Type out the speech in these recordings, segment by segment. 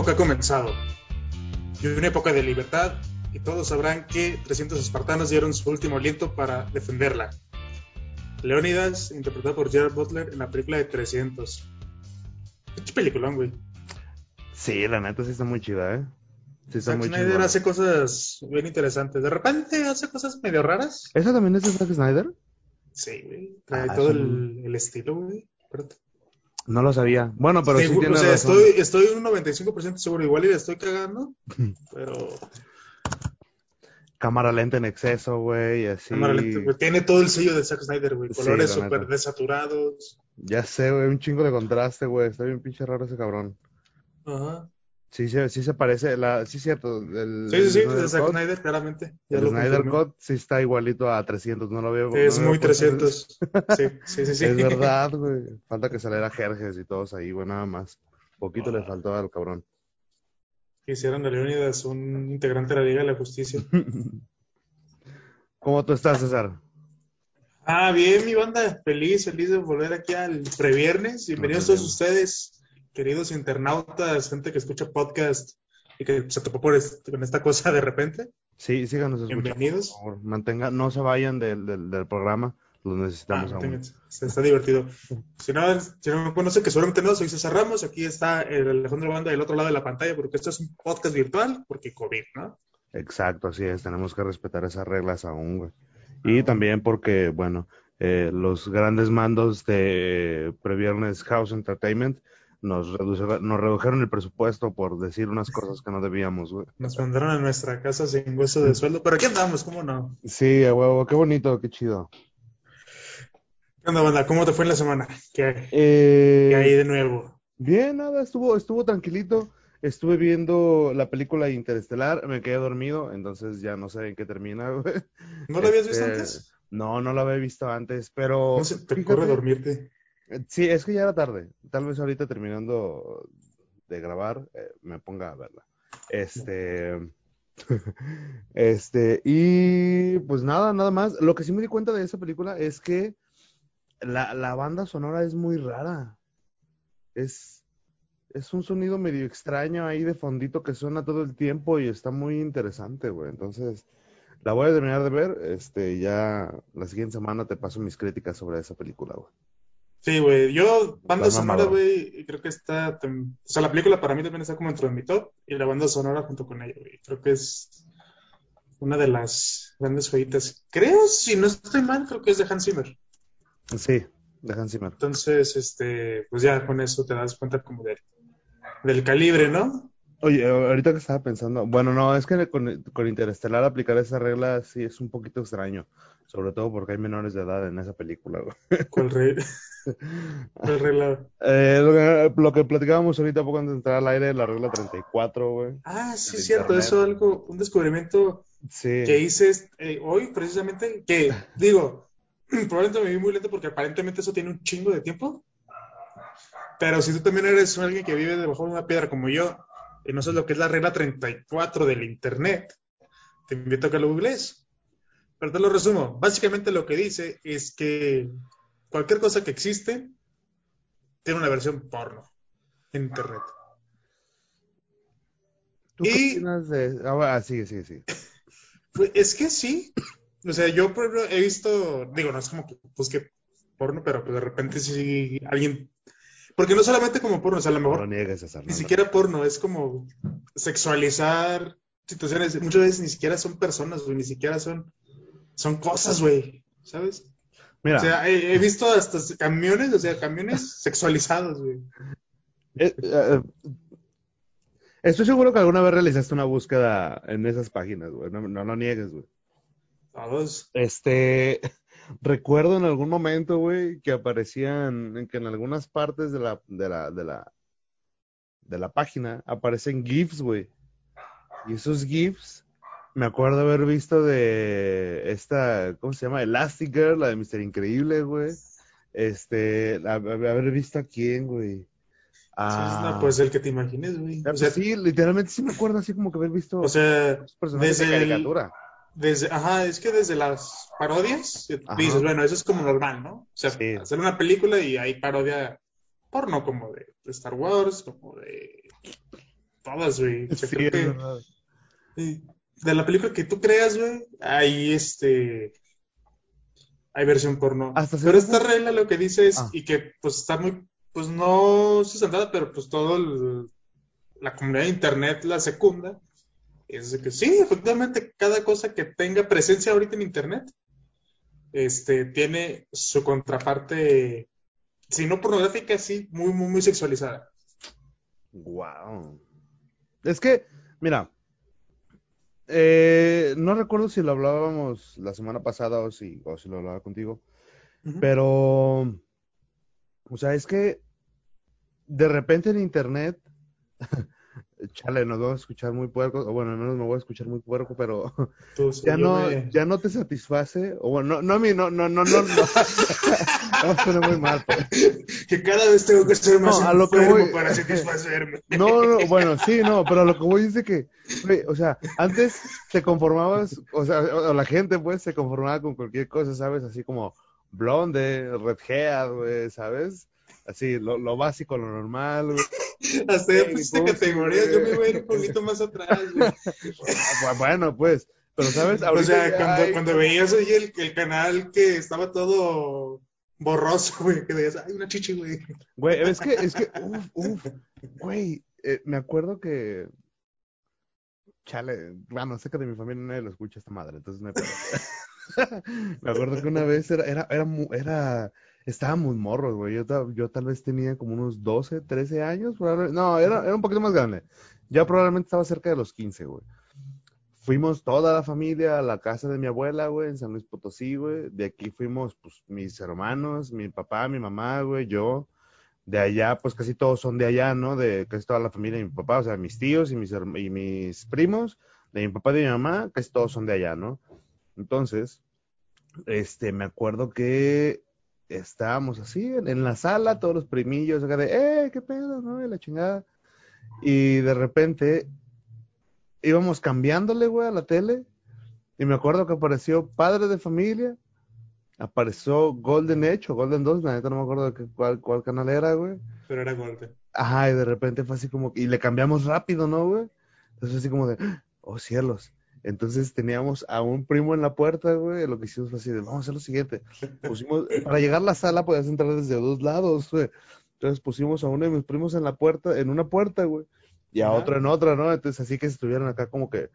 época ha comenzado. Y una época de libertad, y todos sabrán que 300 espartanos dieron su último aliento para defenderla. Leónidas, interpretado por Gerard Butler en la película de 300. Qué peliculón, güey. Sí, la neta sí está muy chida, ¿eh? Sí está Zack Snyder hace cosas bien interesantes. De repente hace cosas medio raras. ¿Esa también es de Zack Snyder? Sí, güey. Trae Ah, todo eso el, el estilo, güey. Espérate. No lo sabía. Bueno, pero sí tiene o sea, razón. estoy, estoy un 95% seguro. Igual y le estoy cagando, pero Cámara lenta en exceso, güey, así. cámara lenta, güey, tiene todo el sello de Zack Snyder, güey. Colores súper desaturados. Ya sé, güey, un chingo de contraste, güey. Está bien pinche raro ese cabrón. Ajá. Sí, sí, sí se parece. La... Sí, cierto. El, Sí, sí, sí, el Zack Snyder, claramente. Ya el lo Snyder. Cut sí está igualito a 300. No lo veo. Es no muy veo puesto en- 300. Sí, sí, sí. sí. Es verdad, güey. Falta que saliera Jerjes y todos ahí, güey, nada más. Poquito le faltó al cabrón. Hicieron de Leónidas un integrante de la Liga de la Justicia. ¿Cómo tú estás, César? Ah, bien, mi banda. Feliz, feliz de volver aquí al previernes. Bienvenidos Muy todos ustedes, queridos internautas, gente que escucha podcast y que se topó por este- con esta cosa de repente. Sí, síganos escuchando, Bienvenidos. por favor. Mantenga, no se vayan del, del, del programa. Los necesitamos Ah, aún. se- está divertido. Si no, si no me conocen, que seguramente no, soy César Ramos. Aquí está el Alejandro Banda del otro lado de la pantalla, porque esto es un podcast virtual, porque COVID, ¿no? Exacto, así es. Tenemos que respetar esas reglas aún, güey. Y también porque, bueno, eh, los grandes mandos de Previernes House Entertainment nos, reduce- nos redujeron el presupuesto por decir unas cosas que no debíamos, güey. Nos mandaron a nuestra casa sin hueso de sueldo, pero aquí andamos, ¿cómo no? Sí, a huevo, qué bonito, qué chido. ¿Qué onda, banda? ¿Cómo te fue en la semana? ¿Qué, Eh, qué hay de nuevo? Bien, nada, estuvo, estuvo tranquilito. Estuve viendo la película Interestelar, me quedé dormido, entonces ya no sé en qué termina, güey. ¿No lo habías visto Este, antes? No, no lo había visto antes, pero ¿Cómo se te fíjate- ocurre dormirte? Eh, Sí, es que ya era tarde. Tal vez ahorita terminando de grabar, eh, me ponga a verla. Este, este, y pues nada, nada más. Lo que sí me di cuenta de esa película es que la, la banda sonora es muy rara. Es, es un sonido medio extraño ahí de fondito que suena todo el tiempo y está muy interesante, güey. Entonces, la voy a terminar de ver. Este, ya la siguiente semana te paso mis críticas sobre esa película, güey. Sí, güey. Yo, banda sonora, güey, creo que está. O sea, la película para mí también está como dentro de mi top y la banda sonora junto con ella, güey. Creo que es una de las grandes joyitas. Creo, si no estoy mal, creo que es de Hans Zimmer. Sí, de Hans Zimmer. Entonces, este, pues ya con eso te das cuenta como de, del calibre, ¿no? Oye, ahorita que estaba pensando, bueno, no, es que con, con Interestelar aplicar esa regla sí es un poquito extraño, sobre todo porque hay menores de edad en esa película, güey. ¿Cuál? ¿Cuál regla? Eh, lo, que, lo que platicábamos ahorita poco antes de entrar al aire, la regla 34, güey. Ah, sí, es cierto, internet. eso algo, un descubrimiento Sí. que hice eh, hoy precisamente, que digo, probablemente me vi muy lento porque aparentemente eso tiene un chingo de tiempo, pero si tú también eres alguien que vive debajo de una piedra como yo, y no sabes lo que es la regla 34 del Internet, te invito a que lo googlees. Pero te lo resumo, básicamente lo que dice es que cualquier cosa que existe tiene una versión porno en Internet. ¿Tú qué y- opinas de...? Ah, ah, sigue, sigue, sigue. Pues es que sí. O sea, yo por ejemplo, he visto, digo, no es como que busque porno, pero pues de repente sí alguien. Porque no solamente como porno, o sea, a lo No mejor niegues, César. ni no siquiera porno, es como sexualizar situaciones. Muchas veces ni siquiera son personas, güey, ni siquiera son, son cosas, güey, ¿sabes? Mira, O sea, he, he visto hasta camiones, o sea, camiones sexualizados, güey. eh, eh, estoy seguro que alguna vez realizaste una búsqueda en esas páginas, güey. No, no lo niegues, güey. Todos. Este, recuerdo en algún momento, güey, que aparecían, en que en algunas partes de la, de la, de la, de la página aparecen GIFs, güey. Y esos GIFs, me acuerdo haber visto de esta, ¿cómo se llama? Elastic Girl, la de Mister Increíble, güey. Este, haber visto a quién, güey. Sí, Ah, no, pues el que te imagines, güey. ah, O sea, pues sí, literalmente sí me acuerdo así como que haber visto o sea, personajes de desde el- caricatura. Desde, ajá, es que desde las parodias Ajá. dices, bueno, eso es como normal, ¿no? O sea, Sí. hacer una película y hay parodia porno como de, de Star Wars, como de todas, güey. O sea, Sí, creo que verdad. de la película que tú creas, güey, hay este, hay versión porno. Hasta Pero esta punto- regla lo que dice es, Ah. y que pues está muy, pues no sustentada, pero pues todo el- la comunidad de internet la secunda, es de que sí, efectivamente, cada cosa que tenga presencia ahorita en internet, este, tiene su contraparte, si no pornográfica, sí, muy, muy, muy sexualizada. Wow. Es que, mira, eh, no recuerdo si lo hablábamos la semana pasada o si, o si lo hablaba contigo, pero, o sea, es que de repente en internet, chale, nos vamos a escuchar muy puerco, o bueno, al menos me voy a escuchar muy puerco, pero ya no, me- ya no te satisface, o bueno, no, no a mí, no, no, no, no, no, no, suena muy mal, pues. que cada vez tengo que ser más No, a lo que voy- para satisfacerme. No, no, bueno, sí, no, pero a lo que voy es de que, o sea, antes te conformabas, o sea, o la gente, pues, se conformaba con cualquier cosa, ¿sabes? Así como blonde, red hair, ¿sabes? Así, lo, lo básico, lo normal, güey. Hasta ya Sí, pusiste pues, categorías, sí, yo me voy a ir un poquito más atrás, Bueno, pues, pero, ¿sabes? O sea, cuando, hay- cuando veías oye, el, el canal que estaba todo borroso, güey, que decías, ay, una chichi, güey. Güey, es que, es que, uf, uf, güey, eh, me acuerdo que, chale, bueno, sé que de mi familia nadie lo escucha esta madre, entonces no hay. Me acuerdo que una vez era, era, era, era, estábamos morros, güey, yo, ta- yo tal vez tenía como unos 12, 13 años, no, era, un poquito más grande, ya probablemente estaba cerca de los 15, güey. Fuimos toda la familia a la casa de mi abuela, güey, en San Luis Potosí, güey. De aquí fuimos, pues, mis hermanos, mi papá, mi mamá, güey, yo. De allá, pues, casi todos son de allá, ¿no? De casi toda la familia de mi papá, o sea, mis tíos y mis, y mis primos, de mi papá y de mi mamá, casi todos son de allá, ¿no? Entonces, este, me acuerdo que estábamos así, en, en la sala, todos los primillos, acá de, ¡eh, qué pedo, no! Y la chingada. Y de repente íbamos cambiándole, güey, a la tele. Y me acuerdo que apareció Padre de Familia, apareció Golden Edge o Golden 2, la neta no me acuerdo de qué- cuál, cuál canal era, güey. Pero era golpe. Ajá, y de repente fue así como, y le cambiamos rápido, ¿no, güey? Entonces así como de, oh cielos. Entonces teníamos a un primo en la puerta, güey, lo que hicimos fue así de, vamos a hacer lo siguiente. Pusimos, para llegar a la sala podías entrar desde dos lados, güey. Entonces pusimos a uno de mis primos en la puerta, en una puerta, güey, y a otro en otra, ¿no? Entonces así que estuvieran acá como que,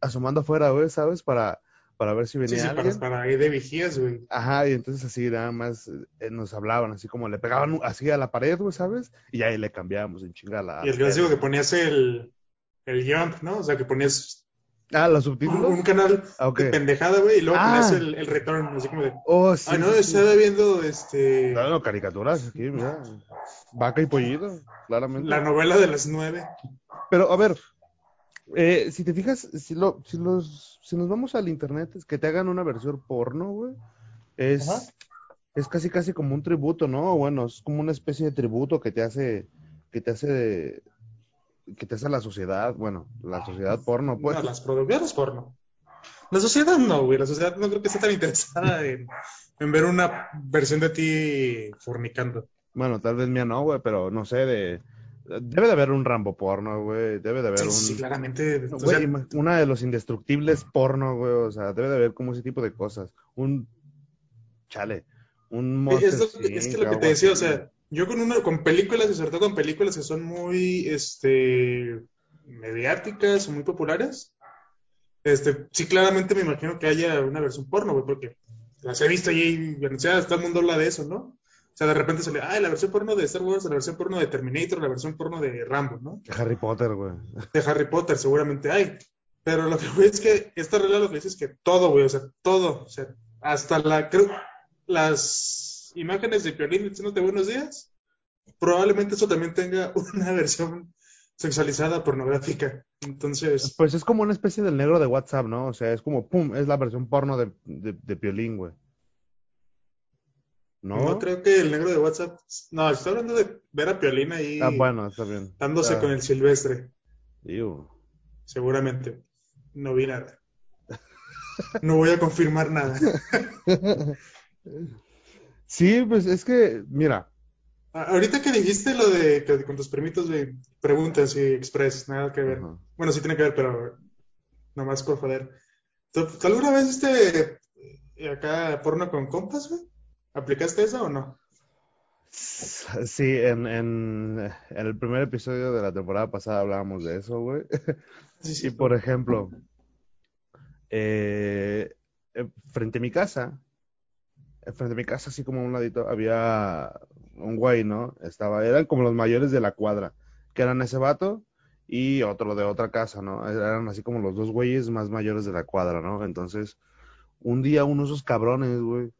asomando afuera, güey, ¿sabes? Para, para ver si venía Sí, sí, para, alguien. para ir de vigías, güey. Ajá, y entonces así nada más eh, nos hablaban, así como le pegaban así a la pared, güey, ¿sabes? Y ahí le cambiábamos en chinga la... Y el clásico que ponías el, el jump, ¿no? O sea, que ponías Ah, los subtítulos. un canal Ah, de pendejada, güey, y luego Ah. el, el return, así como de, Oh, sí. ay, no, sí, sí. estaba viendo este, No, no, caricaturas aquí, mira. Vaca y pollito, claramente. la novela de las nueve. Pero, a ver, eh, si te fijas, si, lo, si, los, si nos vamos al internet, es que te hagan una versión porno, güey, es, Ajá. es casi casi como un tributo, ¿no? Bueno, es como una especie de tributo que te hace, que te hace, que te hace la sociedad, bueno, la sociedad porno, pues. No, las producciones porno. La sociedad no, güey. La sociedad no creo que esté tan interesada en, en ver una versión de ti fornicando. Bueno, tal vez mía no, güey, pero no sé, de... Debe de haber un Rambo porno, güey, debe de haber Sí, un... sí, claramente. Güey, sea, una de los indestructibles porno, güey, o sea, debe de haber como ese tipo de cosas. Un chale, un Monster es, lo, que- es que lo que te decía, o sea, yo con una, con películas, y sobre todo con películas que son muy, este, mediáticas o muy populares, este, sí, claramente me imagino que haya una versión porno, güey, porque las he visto ahí anunciadas, todo el mundo habla de eso, ¿no? O sea, de repente sale, ah, la versión porno de Star Wars, la versión porno de Terminator, la versión porno de Rambo, ¿no? De Harry Potter, güey. De Harry Potter, seguramente hay. Pero lo que güey, es que esta regla lo que dice es que todo, güey, o sea, todo, o sea, hasta la, creo, las imágenes de Piolín diciéndote buenos días, probablemente eso también tenga una versión sexualizada pornográfica. Entonces, Pues es como una especie del negro de WhatsApp, ¿no? O sea, es como, pum, es la versión porno de, de, de Piolín, güey. ¿No? no creo que el negro de WhatsApp, no, estoy hablando de ver a Piolín ahí Ah, bueno, está bien. dándose Ah, con el silvestre, digo. seguramente. No vi nada. No voy a confirmar nada. Sí, pues es que, mira, Ahorita que dijiste lo de que con tus primitos, güey, preguntas y express, nada que ver. Bueno, sí tiene que ver, pero nomás por joder. ¿Tú, tú alguna vez viste eh, acá porno con compas, güey? ¿Aplicaste eso o no? Sí, en, en, en el primer episodio de la temporada pasada hablábamos de eso, güey. Sí, Y sí. por ejemplo, eh, eh, frente a mi casa, frente a mi casa, así como a un ladito, había un güey, ¿no? Estaba, eran como los mayores de la cuadra, que eran ese vato y otro de otra casa, ¿no? Eran así como los dos güeyes más mayores de la cuadra, ¿no? Entonces, un día uno de esos cabrones, güey,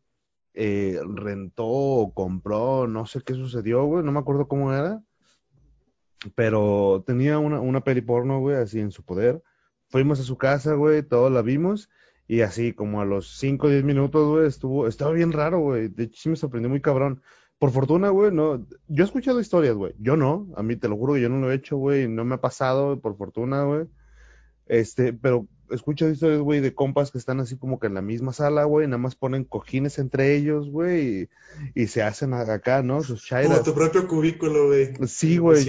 eh, rentó o compró, no sé qué sucedió, güey, no me acuerdo cómo era, pero tenía una, una peli porno, güey, así en su poder. Fuimos a su casa, güey, todos la vimos y así como a los 5 o 10 minutos, güey, estuvo, estaba bien raro, güey. De hecho, sí me sorprendió muy cabrón. Por fortuna, güey, no, yo he escuchado historias, güey. Yo no, a mí te lo juro que yo no lo he hecho, güey, no me ha pasado, por fortuna, güey. Este, pero escucho historias, güey, de compas que están así como que en la misma sala, güey, nada más ponen cojines entre ellos, güey, y, y se hacen acá, ¿no? Sus Como chairas. tu propio cubículo, güey. Sí, güey,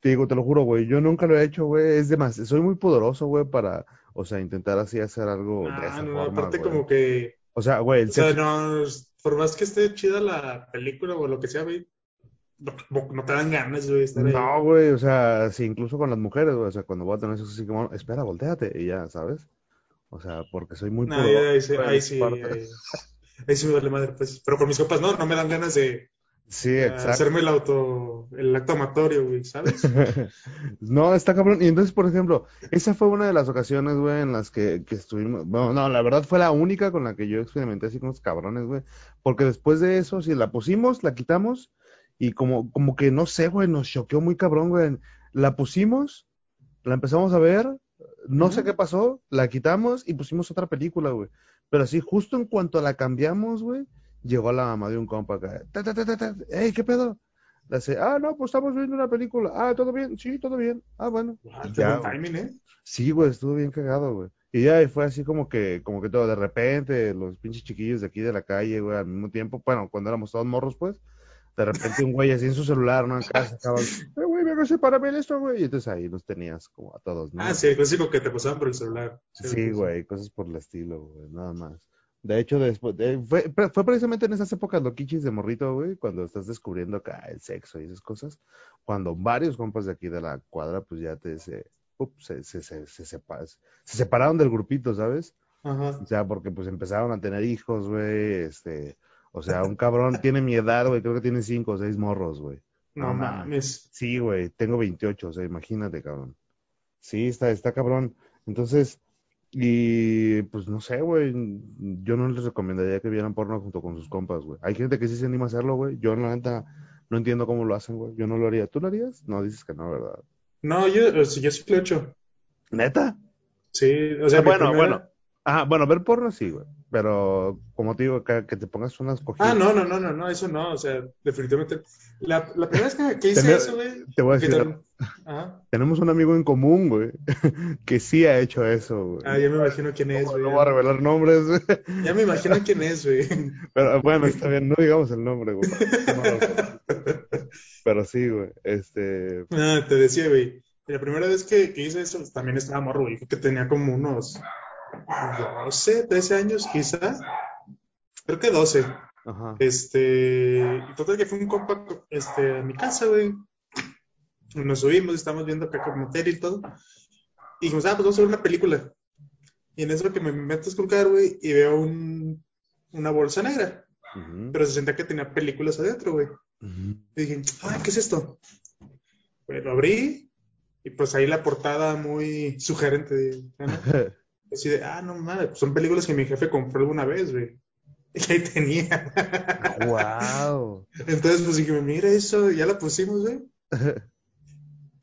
te digo, te lo juro, güey, yo nunca lo he hecho, güey, es demasiado, soy muy poderoso, güey, para, o sea, intentar así hacer algo de Ah, esa no, forma, aparte güey. como que, O sea, güey, el o sea, no, por más que esté chida la película o lo que sea, güey, no, no te dan ganas, güey, estar ahí. no, güey, o sea, sí, incluso con las mujeres, güey, o sea, cuando voy a tener sexo así como, espera, volteate, y ya, ¿sabes? O sea, porque soy muy No, poderoso, ahí, ahí esa sí, ahí, ahí sí me vale madre, pues. Pero por mis copas no, no me dan ganas de Sí, exacto. hacerme el auto, el acto amatorio, güey, ¿sabes? No, está cabrón. Y entonces, por ejemplo, esa fue una de las ocasiones, güey, en las que, que estuvimos. Bueno, no, la verdad fue la única con la que yo experimenté así con los cabrones, güey. Porque después de eso, si la pusimos, la quitamos. Y como, como que no sé, güey, nos choqueó muy cabrón, güey. La pusimos, la empezamos a ver, no sé qué pasó, la quitamos y pusimos otra película, güey. Pero así, justo en cuanto la cambiamos, güey, llegó la mamá de un compa acá. Ta. Ey, ¿qué pedo? Le hace, ah, no, pues estamos viendo una película. Ah, ¿todo bien? Sí, todo bien. Ah, bueno. Ah, ya, buen güey. timing, ¿eh? Sí, güey, estuvo bien cagado, güey. Y ya y fue así como que, como que todo, de repente, los pinches chiquillos de aquí de la calle, güey, al mismo tiempo, bueno, cuando éramos todos morros, pues, de repente un güey así en su celular, ¿no? En casa, acaban, eh, güey, venga, sepárame esto, güey. Y entonces ahí los tenías como a todos, ¿no? Ah, sí, el clásico que te pasaban por el celular. Sí, sí. güey, cosas por el estilo, güey, nada más. De hecho, después, de- fue, pre- fue precisamente en esas épocas loquichis de morrito, güey, cuando estás descubriendo acá el sexo y esas cosas, cuando varios compas de aquí de la cuadra, pues ya te se, se, se, se, se, se separaron del grupito, ¿sabes? Ajá. O sea, porque pues empezaron a tener hijos, güey, este, o sea, un cabrón tiene mi edad, güey, creo que tiene cinco o seis morros, güey. No No mames. mames. Sí, güey, tengo 28, o sea, imagínate, cabrón. Sí, está, está cabrón. Entonces, y pues no sé, güey, yo no les recomendaría que vieran porno junto con sus compas, güey. Hay gente que sí se anima a hacerlo, güey. Yo, la neta, no entiendo cómo lo hacen, güey. Yo no lo haría. ¿Tú lo harías? No, dices que no, ¿verdad? No, yo, yo sí lo he hecho. ¿Neta? Sí, o sea, mi Bueno, bueno. primera. Ajá, bueno, ver porno sí, güey. Pero, como te digo, que, que te pongas unas Ah, cojitas. no, no, no, no, no, eso no, o sea, definitivamente. La, la primera vez que, que hice Tener- eso, güey. te voy a decir Ajá. Tenemos un amigo en común, güey, que sí ha hecho eso, güey. Ah, ya me imagino quién es, No, güey. no voy a revelar nombres, güey. Ya me imagino quién es, güey. Pero bueno, está bien, no digamos el nombre, güey. No. Pero sí, güey. Este. Ah, te decía, güey. La primera vez que, que hice eso, pues, también estaba morro, güey. Que tenía como unos 12, 13 años, quizá. Creo que 12. Ajá. Este, y total que fue un compa, este, a mi casa, güey. Nos subimos, estamos viendo acá como tele y todo. Y dijimos, ah, pues vamos a ver una película. Y en eso que me meto a esculcar, güey, y veo un, una bolsa negra. Pero se sentía que tenía películas adentro, güey. Ujú. Y dije, ay, ¿qué es esto? Pues lo abrí, y pues ahí la portada muy sugerente, de, ¿no? Así de, ah, no mames, pues son películas que mi jefe compró alguna vez, güey. Y ahí tenía. Wow. Entonces, pues dije, mira eso, ya la pusimos, güey.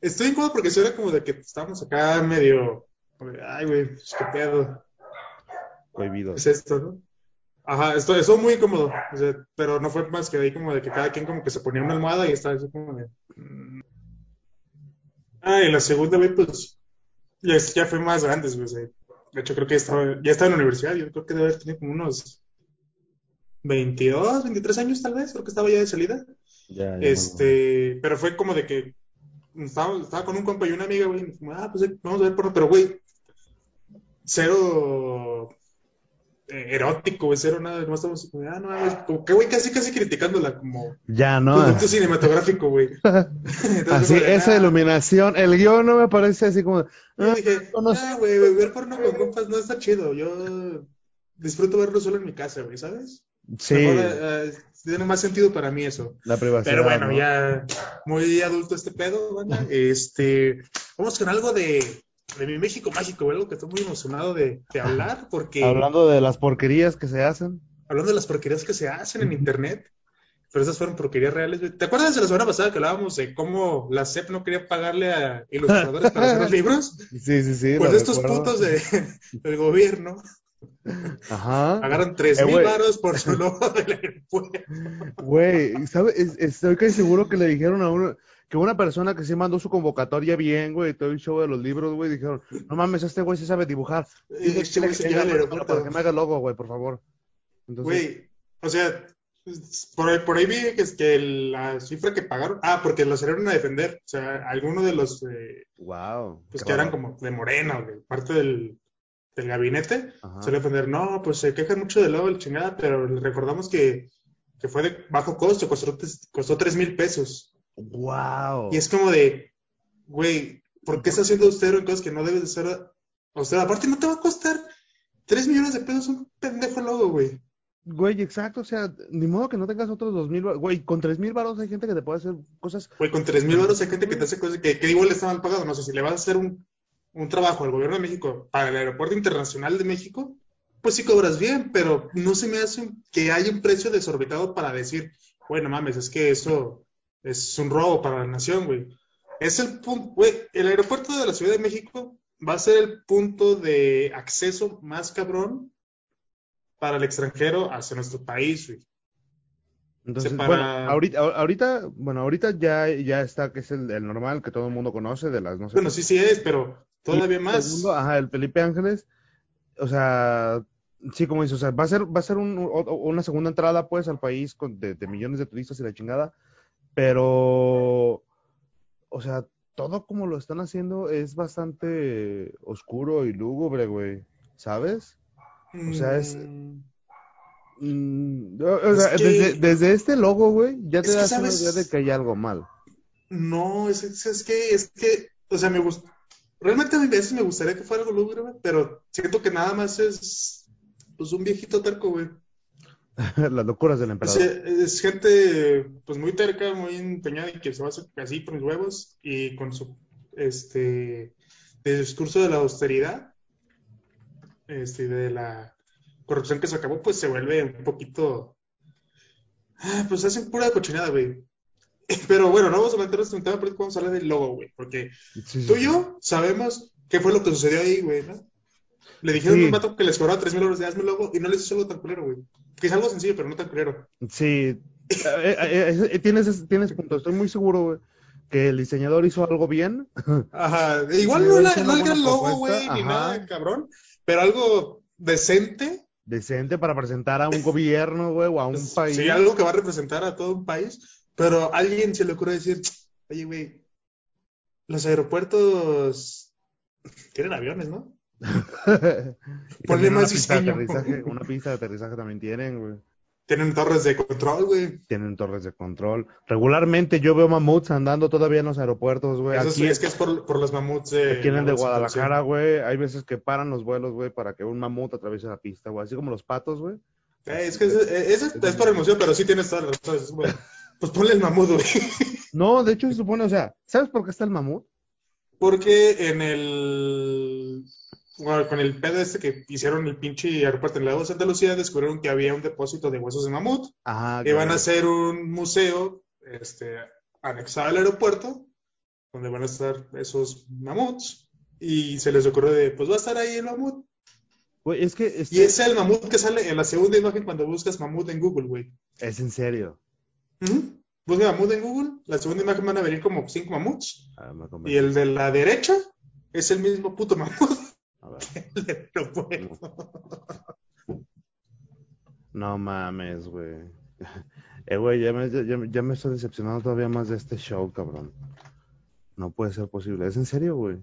Estoy incómodo porque eso era como de que estábamos acá medio, ay, güey, pues, qué pedo, Cohibido. ¿qué es esto, no? Ajá, esto, estuvo muy incómodo, o sea, pero no fue más que ahí como de que cada quien como que se ponía una almohada y estaba así como de... mm. Ah, y la segunda, güey, pues, ya, ya fue más grandes, güey, o sea, de hecho creo que estaba, ya estaba en la universidad, yo creo que debe haber tenido como unos 22, 23 años tal vez, creo que estaba ya de salida. Ya, ya me Este, pero fue como de que estaba, estaba con un compa y una amiga, güey, y dijimos, ah, pues vamos a ver porno, pero güey, cero erótico, güey, cero nada, no estamos como, ah, no, como que güey, casi, casi criticándola como Ya, ¿no? producto cinematográfico, güey. Entonces, Así, como esa ah, iluminación, el guion no me parece así como, Yo ah, dije, no, ah, güey, ver porno con compas no está chido. Yo disfruto verlo solo en mi casa, güey, ¿sabes? sí, Mejor, eh, eh, tiene más sentido para mí eso. la privacidad. Pero bueno, ¿no? ya muy adulto este pedo, banda. Este, vamos con algo de, de mi México mágico, güey, algo que estoy muy emocionado de, de hablar, porque Hablando de las porquerías que se hacen. hablando de las porquerías que se hacen en internet, pero esas fueron porquerías reales, güey. ¿Te acuerdas de la semana pasada que hablábamos de cómo la SEP no quería pagarle a ilustradores para hacer los libros? Sí, sí, sí. Pues estos recuerdo. putos de, del gobierno Ajá. pagaron tres Eh, mil varos por su logo del aeropuerto. Güey, ¿sabes? Es- Estoy casi seguro que le dijeron a uno, que una persona que sí mandó su convocatoria bien, güey, todo el show de los libros, güey, dijeron, no mames, este güey sí sabe dibujar. Dile, Este güey que se para- aeropuerto. para que me haga el logo, güey, por favor. Entonces, Güey, o sea, por ahí, por ahí vi que, es que la cifra que pagaron, ah, porque los salieron a defender, o sea, algunos de los, eh, wow. pues que eran como de Morena, güey, parte del, del gabinete, Ajá. suele defender, no, pues se quejan mucho del logo del chingada, pero recordamos que, que fue de bajo costo, costó, costó tres mil pesos. Wow. Y es como de, güey, ¿por qué estás haciendo austero en cosas que no debes de ser austero? Aparte, no te va a costar 3 millones de pesos un pendejo logo, güey. Güey, exacto, o sea, ni modo que no tengas otros dos mil, güey, con tres mil varos hay gente que te puede hacer cosas, Güey, con 3 mil euros hay gente que te hace cosas que, que igual está mal pagado. No sé, si le vas a hacer un, un trabajo al gobierno de México para el Aeropuerto Internacional de México, pues sí cobras bien, pero no se me hace que haya un precio desorbitado para decir, bueno, mames, es que eso es un robo para la nación, güey. Es el punto, güey, el aeropuerto de la Ciudad de México va a ser el punto de acceso más cabrón para el extranjero hacia nuestro país, güey. entonces, para- bueno, ahorita, ahorita, bueno, ahorita ya, ya está, que es el, el normal que todo el mundo conoce, de las, no sé, Bueno, sí, sí es, pero todavía Y más. segundo, ajá, el Felipe Ángeles, o sea, sí, como dices, o sea, va a ser, va a ser un- o- una segunda entrada, pues, al país con, de, de millones de turistas y la chingada, pero, o sea, todo como lo están haciendo es bastante oscuro y lúgubre, güey, ¿sabes? O sea, es- Mm, Mm, o- o Es sea, que- desde, desde este logo, güey, ya te das una idea de que hay algo mal. No, es, es, es que, es que, o sea, me gusta. Realmente a veces me gustaría que fuera algo lúgubre, güey, pero siento que nada más es, pues, un viejito terco, güey. Las locuras del emperador. sea, es gente, pues, muy terca, muy empeñada y que se va a hacer así por mis huevos y con su, este, discurso de la austeridad, este, de la corrupción que se acabó, pues, se vuelve un poquito, ah, pues, hacen pura cochinada, güey. Pero bueno, no vamos a meternos en un tema, pero vamos a hablar del logo, güey, porque Sí, sí, Tú y yo sabemos qué fue lo que sucedió ahí, güey, ¿no? Le dijeron Sí. a un vato que les cobraba 3 mil euros de hazme logo y no les hizo algo tan culero, güey. Que es algo sencillo, pero no tan culero. Sí, eh, eh, eh, tienes, tienes punto. Estoy muy seguro, güey, que el diseñador hizo algo bien. Ajá. Igual no, la, no el gran logo, güey, ni nada, cabrón. Pero algo decente. Decente para presentar a un gobierno, güey, o a un pues, país. Sí, algo que va a representar a todo un país. Pero a alguien se le ocurre decir, oye, güey, los aeropuertos tienen aviones, ¿no? De diseño. aterrizaje, una pista de aterrizaje también tienen, güey. Tienen torres de control, güey. Tienen torres de control. Regularmente yo veo mamuts andando todavía en los aeropuertos, güey. Eso es, Aquí, es que es por, por los mamuts de aquí en el de Guadalajara, güey, hay veces que paran los vuelos, güey, para que un mamut atraviese la pista, güey. Así como los patos, güey. Eh, es que ese, eh, ese es por emoción, pero sí tienes todas las razones. Bueno, pues ponle el mamut, güey. No, de hecho se supone, o sea, ¿sabes por qué está el mamut? Porque en el. Bueno, con el pedo este que hicieron el pinche aeropuerto en la de Santa Lucía, descubrieron que había un depósito de huesos de mamut. Ajá, Y van claro. a hacer un museo este, anexado al aeropuerto, donde van a estar esos mamuts. Y se les ocurrió de, pues va a estar ahí el mamut. Güey, es que Y este- ese es el mamut que sale en la segunda imagen cuando buscas mamut en Google, güey. es en serio. Ujú. Busca mamut en Google, la segunda imagen van a venir como cinco mamuts. A ver, me Y el de la derecha es el mismo puto mamut. Del aeropuerto. No mames, güey. Eh, güey, ya me, ya, ya me estoy decepcionando todavía más de este show, cabrón. No puede ser posible. ¿Es en serio, güey?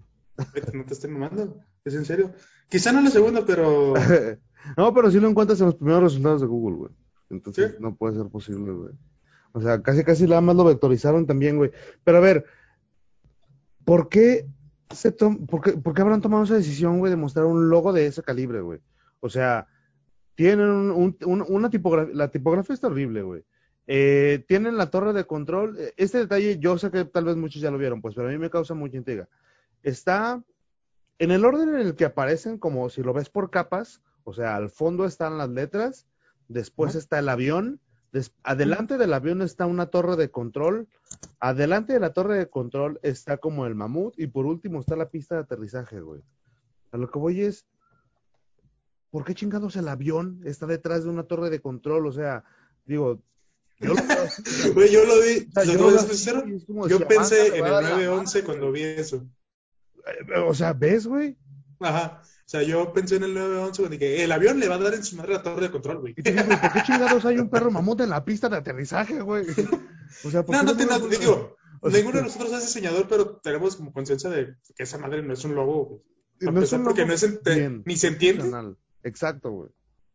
No te estoy mamando, es en serio. Quizá no la segunda, pero. no, pero sí lo encuentras en los primeros resultados de Google, güey. Entonces ¿Sí? no puede ser posible, güey. O sea, casi casi nada más lo vectorizaron también, güey. Pero a ver, ¿por qué, se por qué, por qué habrán tomado esa decisión, güey, de mostrar un logo de ese calibre, güey? O sea, tienen un- un- un- una tipografía, la tipografía está horrible, güey. Eh, tienen la torre de control. Eh, Este detalle, yo sé que tal vez muchos ya lo vieron, pues, pero a mí me causa mucha intriga. Está en el orden en el que aparecen, como si lo ves por capas, o sea, al fondo están las letras, después está el avión, des- adelante del avión está una torre de control, adelante de la torre de control está como el mamut y por último está la pista de aterrizaje, güey. A lo que voy es, ¿por qué chingados el avión está detrás de una torre de control? O sea, digo, yo lo güey. Yo lo vi. O sea, ¿te yo lo sincero? Yo pensé en el a dar la 911 madre, cuando vi eso. Eh, O sea, ¿ves, güey? Ajá. O sea, yo pensé en el 911 cuando dije, el avión le va a dar en su madre la torre de control, güey. Y te digo, ¿y ¿por qué chingados hay un perro mamut en la pista de aterrizaje, güey? O sea, ¿por No, qué no no- no, digo, o sea, ninguno de nosotros es diseñador, pero tenemos como conciencia de que esa madre no es un logo. güey. A no es pesar un porque no es ente- bien, ni se entiende. Exacto, güey.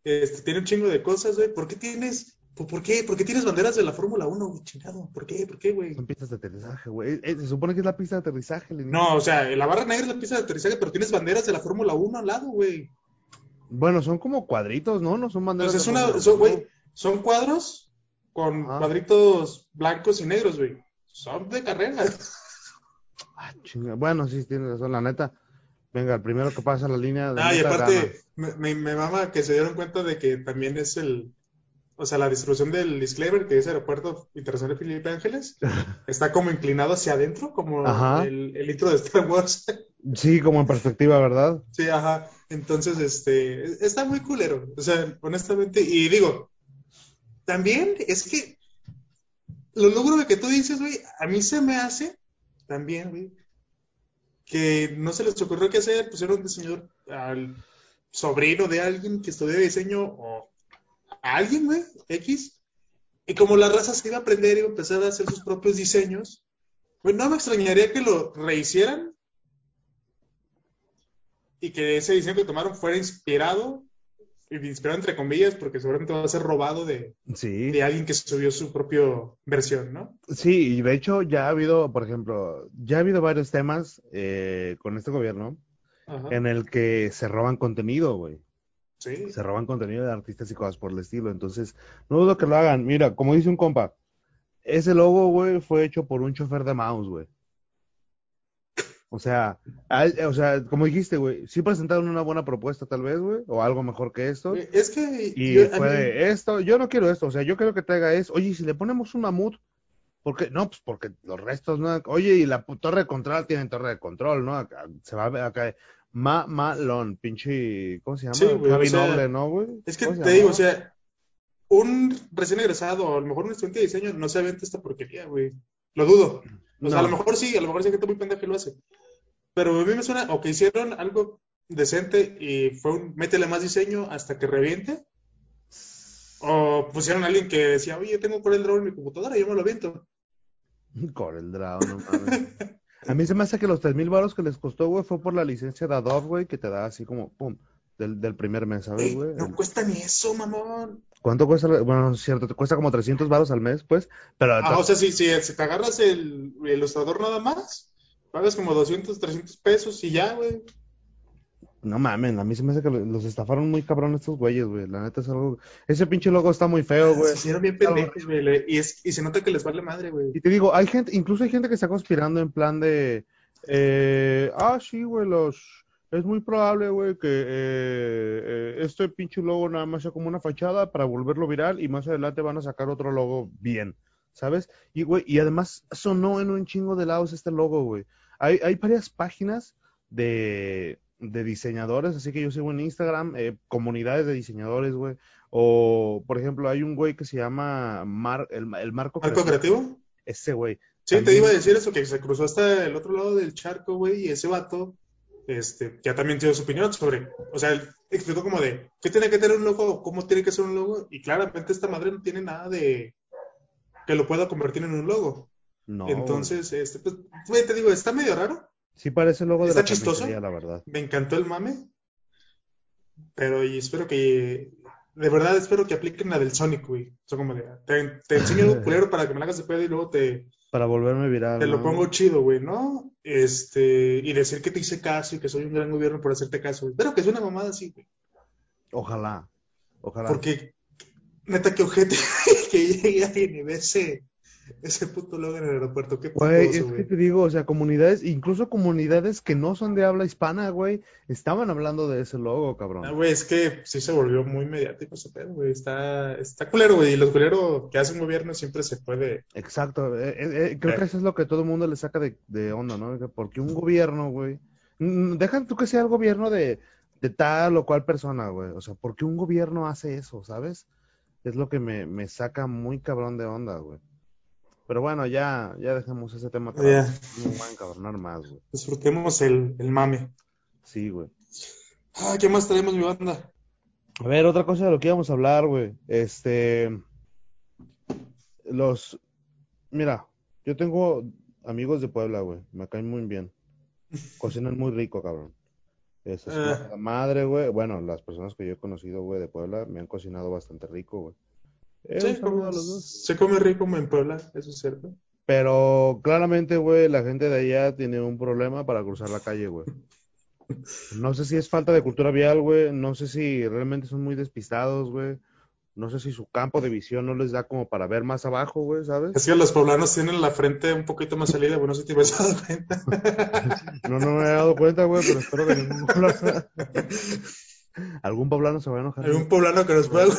Este, tiene un chingo de cosas, güey. ¿Por qué tienes, por, por qué, por qué tienes banderas de la Fórmula 1, güey? Chingado. ¿Por qué? ¿Por qué, güey? Son pistas de aterrizaje, güey. Eh, eh, se supone que es la pista de aterrizaje. No, o sea, la barra negra es la pista de aterrizaje, pero tienes banderas de la Fórmula 1 al lado, güey. Bueno, son como cuadritos, ¿no? No son banderas. Entonces es de una, son, uno. güey, son cuadros con Ajá. cuadritos blancos y negros, güey. Son de carrera. Ah, chinga. Bueno, sí, tienes razón, la neta. Venga, el primero que pasa la línea de Ah, y aparte, me, me, me mama que se dieron cuenta de que también es el, o sea, la distribución del disclaimer, que es Aeropuerto Internacional Felipe Ángeles, está como inclinado hacia adentro, como el, el intro de Star Wars. Sí, como en perspectiva, ¿verdad? Sí, ajá. Entonces, este, está muy culero. O sea, honestamente, y digo, también es que lo logro de que tú dices, güey, a mí se me hace también, güey, que no se les ocurrió qué hacer, pusieron un diseñador al sobrino de alguien que estudió diseño o a alguien, güey, X, y como la raza se iba a aprender y iba a empezar a hacer sus propios diseños, pues no me extrañaría que lo rehicieran y que ese diseño que tomaron fuera inspirado, inspirado entre comillas, porque seguramente va a ser robado de, Sí. de alguien que subió su propia versión, ¿no? Sí, y de hecho ya ha habido, por ejemplo, ya ha habido varios temas eh, con este gobierno Ajá. en el que se roban contenido, güey. Sí. Se roban contenido de artistas y cosas por el estilo. Entonces, no dudo que lo hagan. Mira, como dice un compa, ese logo, güey, fue hecho por un chofer de mouse, güey. O sea, al- o sea, como dijiste, güey, sí presentaron una buena propuesta tal vez, güey, o algo mejor que esto. Es que Y yo- fue mí- de esto, yo no quiero esto, o sea, yo quiero que te haga eso. Oye, ¿y si le ponemos un mamut, ¿por qué? No, pues porque los restos, ¿no? Oye, y la torre de control tienen torre de control, ¿no? Acá- se va a acá. Ma, malón, pinche, ¿cómo se llama? Sí, güey, Javi o sea, Noble, ¿no, güey? es que ¿Cómo se te digo, o sea, un recién egresado, a lo mejor un estudiante de diseño, no se aventa esta porquería, güey. Lo dudo. O sea, a lo mejor sí, a lo mejor sí hay gente muy pendeja que lo hace. Pero a mí me suena, o que hicieron algo decente y fue un métele más diseño hasta que reviente. O pusieron a alguien que decía, oye, tengo Corel Draw en mi computadora, yo me lo aviento. Corel Draw, no mames. A mí se me hace que los tres mil baros que les costó, güey, fue por la licencia de Adobe, güey, que te da así como, pum, del, del primer mes, ¿sabes, Ey, güey? no El- cuesta ni eso, mamón. ¿Cuánto cuesta? Bueno, es cierto, te cuesta como 300 baros al mes, pues, pero Ah, o sea, si, si, si te agarras el, el ilustrador nada más, pagas como 200, 300 pesos y ya, güey. No mames, a mí se me hace que lo- los estafaron muy cabrón estos güeyes, güey. La neta es algo. Ese pinche logo está muy feo, güey. Se hicieron bien pendejos, güey. le- Y, es, y se nota que les vale madre, güey. Y te digo, hay gente, incluso hay gente que está conspirando en plan de, eh, ah, sí, güey, los, es muy probable, güey, que eh, eh, este pinche logo nada más sea como una fachada para volverlo viral y más adelante van a sacar otro logo bien, ¿sabes? Y, güey, y además sonó en un chingo de lados este logo, güey. Hay, hay varias páginas de, de diseñadores, así que yo sigo en Instagram, eh, comunidades de diseñadores, güey. O, por ejemplo, hay un güey que se llama Mar, el, el Marco ¿Marco Creativo? ese güey. Sí, te iba a decir eso, que se cruzó hasta el otro lado del charco, güey, y ese vato este, ya también dio su opinión sobre, o sea, él explicó como de, ¿qué tiene que tener un logo? ¿Cómo tiene que ser un logo? Y claramente esta madre no tiene nada de que lo pueda convertir en un logo. No. Entonces, este, pues, güey, te digo, está medio raro. Sí parece el logo de la chistoso. la verdad. Me encantó el mame. Pero y espero que, de verdad espero que apliquen la del Sonic, güey. Como de, te, te enseño un culero para que me la hagas de pedo y luego te, Para volverme viral. te lo ¿no? pongo chido, güey, ¿no? Este, y decir que te hice caso y que soy un gran gobierno por hacerte caso, güey. Pero que es una mamada así, güey. Ojalá. Ojalá. Porque, neta, que ojete que llegue alguien y ve ese, ese puto logo en el aeropuerto. Qué Güey, es que te digo, o sea, comunidades, incluso comunidades que no son de habla hispana, güey, estaban hablando de ese logo, Ah, cabrón. güey, es que sí se volvió muy mediático ese pedo, güey. Está, está culero, güey. Y los culeros que hace un gobierno siempre se puede. Exacto. eh, eh, eh, creo que eso es lo que todo el mundo le saca de, de onda, ¿no? Que Porque un gobierno, güey, dejan tú que sea el gobierno de, de tal o cual persona, güey. O sea, ¿por qué un gobierno hace eso, sabes? Es lo que me, me saca muy cabrón de onda, güey. Pero bueno, ya, ya dejemos ese tema atrás. Ya. No me van a encabronar más, güey. Disfrutemos el, el mame. Sí, güey. Ah, ¿qué más traemos, mi banda? A ver, otra cosa de lo que íbamos a hablar, güey. Este. Los. Mira, yo tengo amigos de Puebla, güey. Me caen muy bien. Cocinan muy rico, cabrón. Eso es Ah. la madre, güey. Bueno, las personas que yo he conocido, güey, de Puebla me han cocinado bastante rico, güey. Eh, Sí, como- los dos. se come rico en Puebla, eso es cierto. Pero claramente, güey, la gente de allá tiene un problema para cruzar la calle, güey. No sé si es falta de cultura vial, güey. No sé si realmente son muy despistados, güey. No sé si su campo de visión no les da como para ver más abajo, güey, ¿sabes? Es que los poblanos tienen la frente un poquito más salida, bueno, si te habías dado cuenta. No, no me he dado cuenta, güey, pero espero que ningún. Algún poblano se va a enojar. Un poblano que nos pueda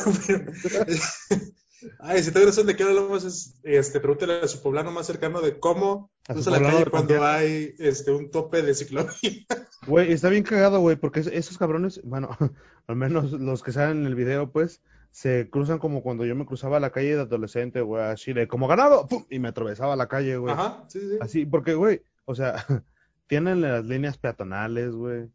Ay, si te razón de qué hablamos, es, este, pregúntale a su poblano más cercano de cómo A su usa la calle cuando hay este, un tope de ciclovía. Güey, está bien cagado, güey, porque es- esos cabrones, bueno, al menos los que salen en el video, pues, se cruzan como cuando yo me cruzaba la calle de adolescente, güey, así de como ganado, ¡pum! y me atravesaba la calle, güey. Ajá, sí, sí. Así, porque, güey, o sea, tienen las líneas peatonales, güey.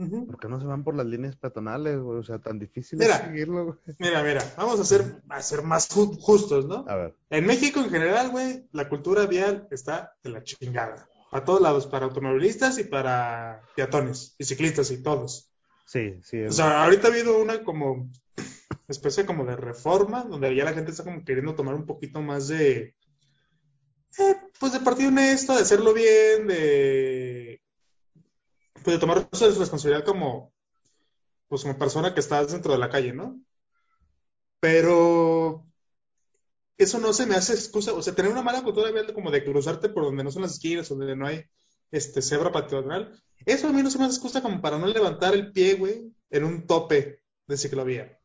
Ujú. ¿Por qué no se van por las líneas peatonales, güey? O sea, tan difícil Mira. seguirlo, güey. Mira, mira, vamos a ser, a ser más ju- justos, ¿no? A ver, En México en general, güey, la cultura vial está de la chingada. A todos lados, para automovilistas y para peatones y ciclistas y todos. sí, sí. O sea, ahorita ha habido una como especie como de reforma, donde ya la gente está como queriendo tomar un poquito más de, eh, pues de partido honesto, de hacerlo bien, de, pues de tomar su responsabilidad como, pues como persona que estás dentro de la calle, ¿no? Pero eso no se me hace excusa, o sea, tener una mala cultura como de cruzarte por donde no son las esquinas, donde no hay este cebra peatonal, eso a mí no se me hace excusa como para no levantar el pie, güey, en un tope de ciclovía.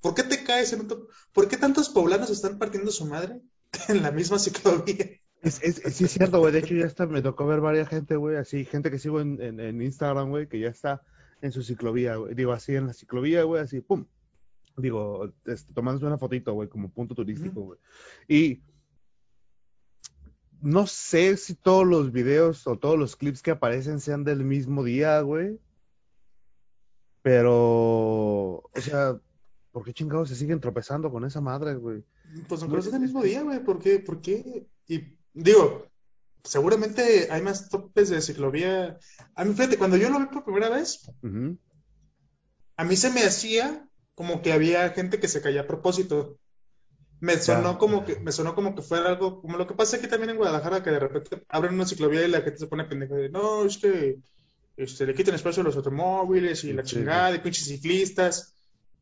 ¿Por qué te caes en un tope? ¿Por qué tantos poblanos están partiendo su madre en la misma ciclovía? Es, es, sí, es cierto, güey. De hecho, ya está, me tocó ver varias gente, güey, así, gente que sigo en, en, en Instagram, güey, que ya está en su ciclovía, güey. Digo, así en la ciclovía, güey, así, pum. Digo, este, tomándose una fotito, güey, como punto turístico, güey. Y no sé si todos los videos o todos los clips que aparecen sean del mismo día, güey. Pero, o sea, ¿por qué chingados se siguen tropezando con esa madre, güey? Pues aunque no sea el mismo día, güey, ¿por qué? ¿Por qué? Y digo, seguramente hay más topes de ciclovía. A mí, fíjate, cuando yo lo vi por primera vez, a mí se me hacía como que había gente que se caía a propósito. Me sonó como que, me sonó como que fuera algo, como lo que pasa aquí también en Guadalajara, que de repente abren una ciclovía y la gente se pone pendeja de, no, es que este, le quiten espacio a los automóviles y la Sí, chingada, y pinches ciclistas,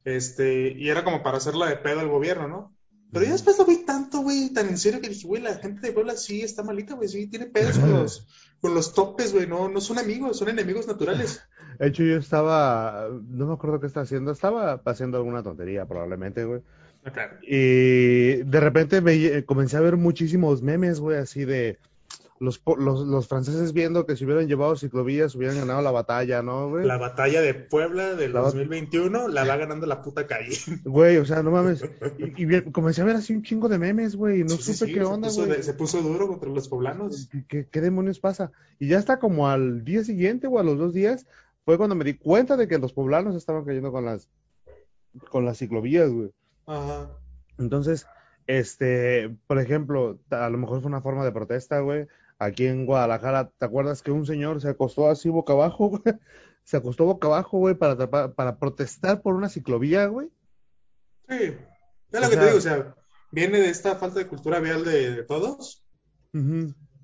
este, y era como para hacerla de pedo al gobierno, ¿no? Pero ya después lo vi tanto, güey, tan en serio que dije, güey, la gente de Puebla sí está malita, güey, sí tiene pedos con los, con los topes, güey, no, no son amigos, son enemigos naturales. De hecho, yo estaba, no me acuerdo qué estaba haciendo, estaba haciendo alguna tontería probablemente, güey. Ah, claro. Y de repente me, comencé a ver muchísimos memes, güey, así de los, los, los franceses viendo que si hubieran llevado ciclovías hubieran ganado la batalla, ¿no, güey? La batalla de Puebla del La bat- 2021 la va ganando la puta calle. Güey, o sea, no mames. Y, comencé a ver así un chingo de memes, güey, y no Sí, supe sí, qué se onda, puso güey. se puso duro contra los poblanos. ¿Qué, qué- qué demonios pasa? Y ya hasta como al día siguiente o a los dos días fue cuando me di cuenta de que los poblanos estaban cayendo con las con las ciclovías, güey. Ajá. Entonces, este, por ejemplo, a lo mejor fue una forma de protesta, güey. Aquí en Guadalajara, ¿te acuerdas que un señor se acostó así boca abajo, güey? Se acostó boca abajo, güey, para, para protestar por una ciclovía, güey. Sí, es O lo que sea- te digo, o sea, viene de esta falta de cultura vial de, de todos,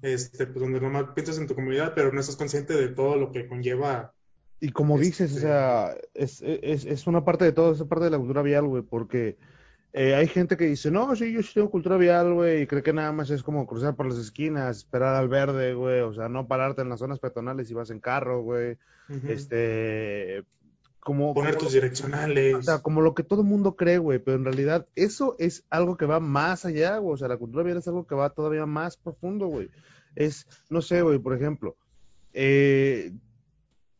este, pues donde nomás piensas en tu comunidad, pero no estás consciente de todo lo que conlleva. Y como Este- dices, o sea, es, es, es una parte de todo, es parte de la cultura vial, güey, porque eh, hay gente que dice, no, sí, yo sí tengo cultura vial, güey, y cree que nada más es como cruzar por las esquinas, esperar al verde, güey, o sea, no pararte en las zonas peatonales si vas en carro, güey, este, como, Poner como- tus direccionales. o sea, como lo que todo mundo cree, güey, pero en realidad eso es algo que va más allá, güey, o sea, la cultura vial es algo que va todavía más profundo, güey. Es, no sé, güey, por ejemplo, eh,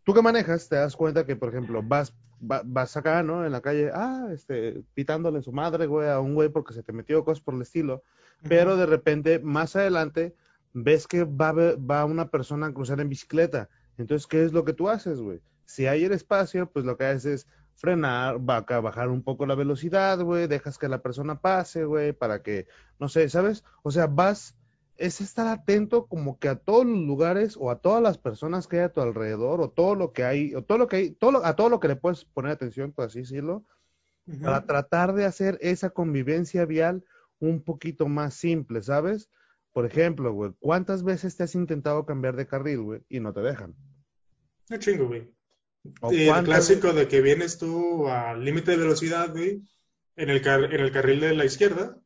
tú que manejas, te das cuenta que, por ejemplo, vas, va- vas acá, ¿no? En la calle, ah, este, pitándole su madre, güey, a un güey porque se te metió cosas por el estilo, pero de repente, más adelante, ves que va, va una persona a cruzar en bicicleta. Entonces, ¿qué es lo que tú haces, güey? Si hay el espacio, pues lo que haces es frenar, va a bajar un poco la velocidad, güey, dejas que la persona pase, güey, para que, no sé, ¿sabes? O sea, vas, es estar atento como que a todos los lugares o a todas las personas que hay a tu alrededor o todo lo que hay, o todo lo que hay, todo lo- a todo lo que le puedes poner atención, por así decirlo, para tratar de hacer esa convivencia vial un poquito más simple, ¿sabes? Por ejemplo, güey, ¿cuántas veces te has intentado cambiar de carril, güey, y no te dejan? Un chingo, güey. ¿O Y el cuántas clásico de que vienes tú al límite de velocidad, güey, en el, car- en el carril de la izquierda,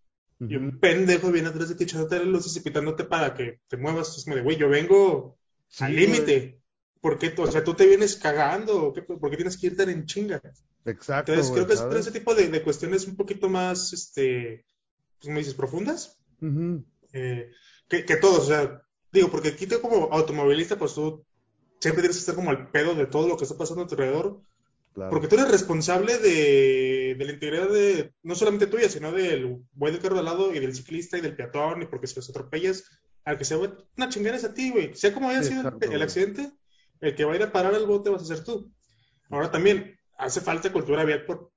y un pendejo viene atrás de ti echándote las luces y pitándote para que te muevas. Es como de, güey, yo vengo Sí, al límite. ¿Por qué? O sea, tú te vienes cagando. ¿Por qué tienes que ir tan en chinga? Exacto, Entonces, güey, creo que es ese tipo de, de cuestiones un poquito más, este, pues, como dices, profundas, eh, que, que todos. O sea, digo, porque aquí tú como automovilista, pues tú siempre tienes que estar como al pedo de todo lo que está pasando a tu alrededor. Claro. Porque tú eres responsable de, de la integridad de, no solamente tuya, sino del güey del carro de al lado y del ciclista y del peatón, y porque si los atropellas, al que se va una chingada es a ti, güey. Sea como haya Sí, sido el- exacto, el, güey. accidente, el que va a ir a parar al bote vas a ser tú. Ahora también hace falta cultura vial por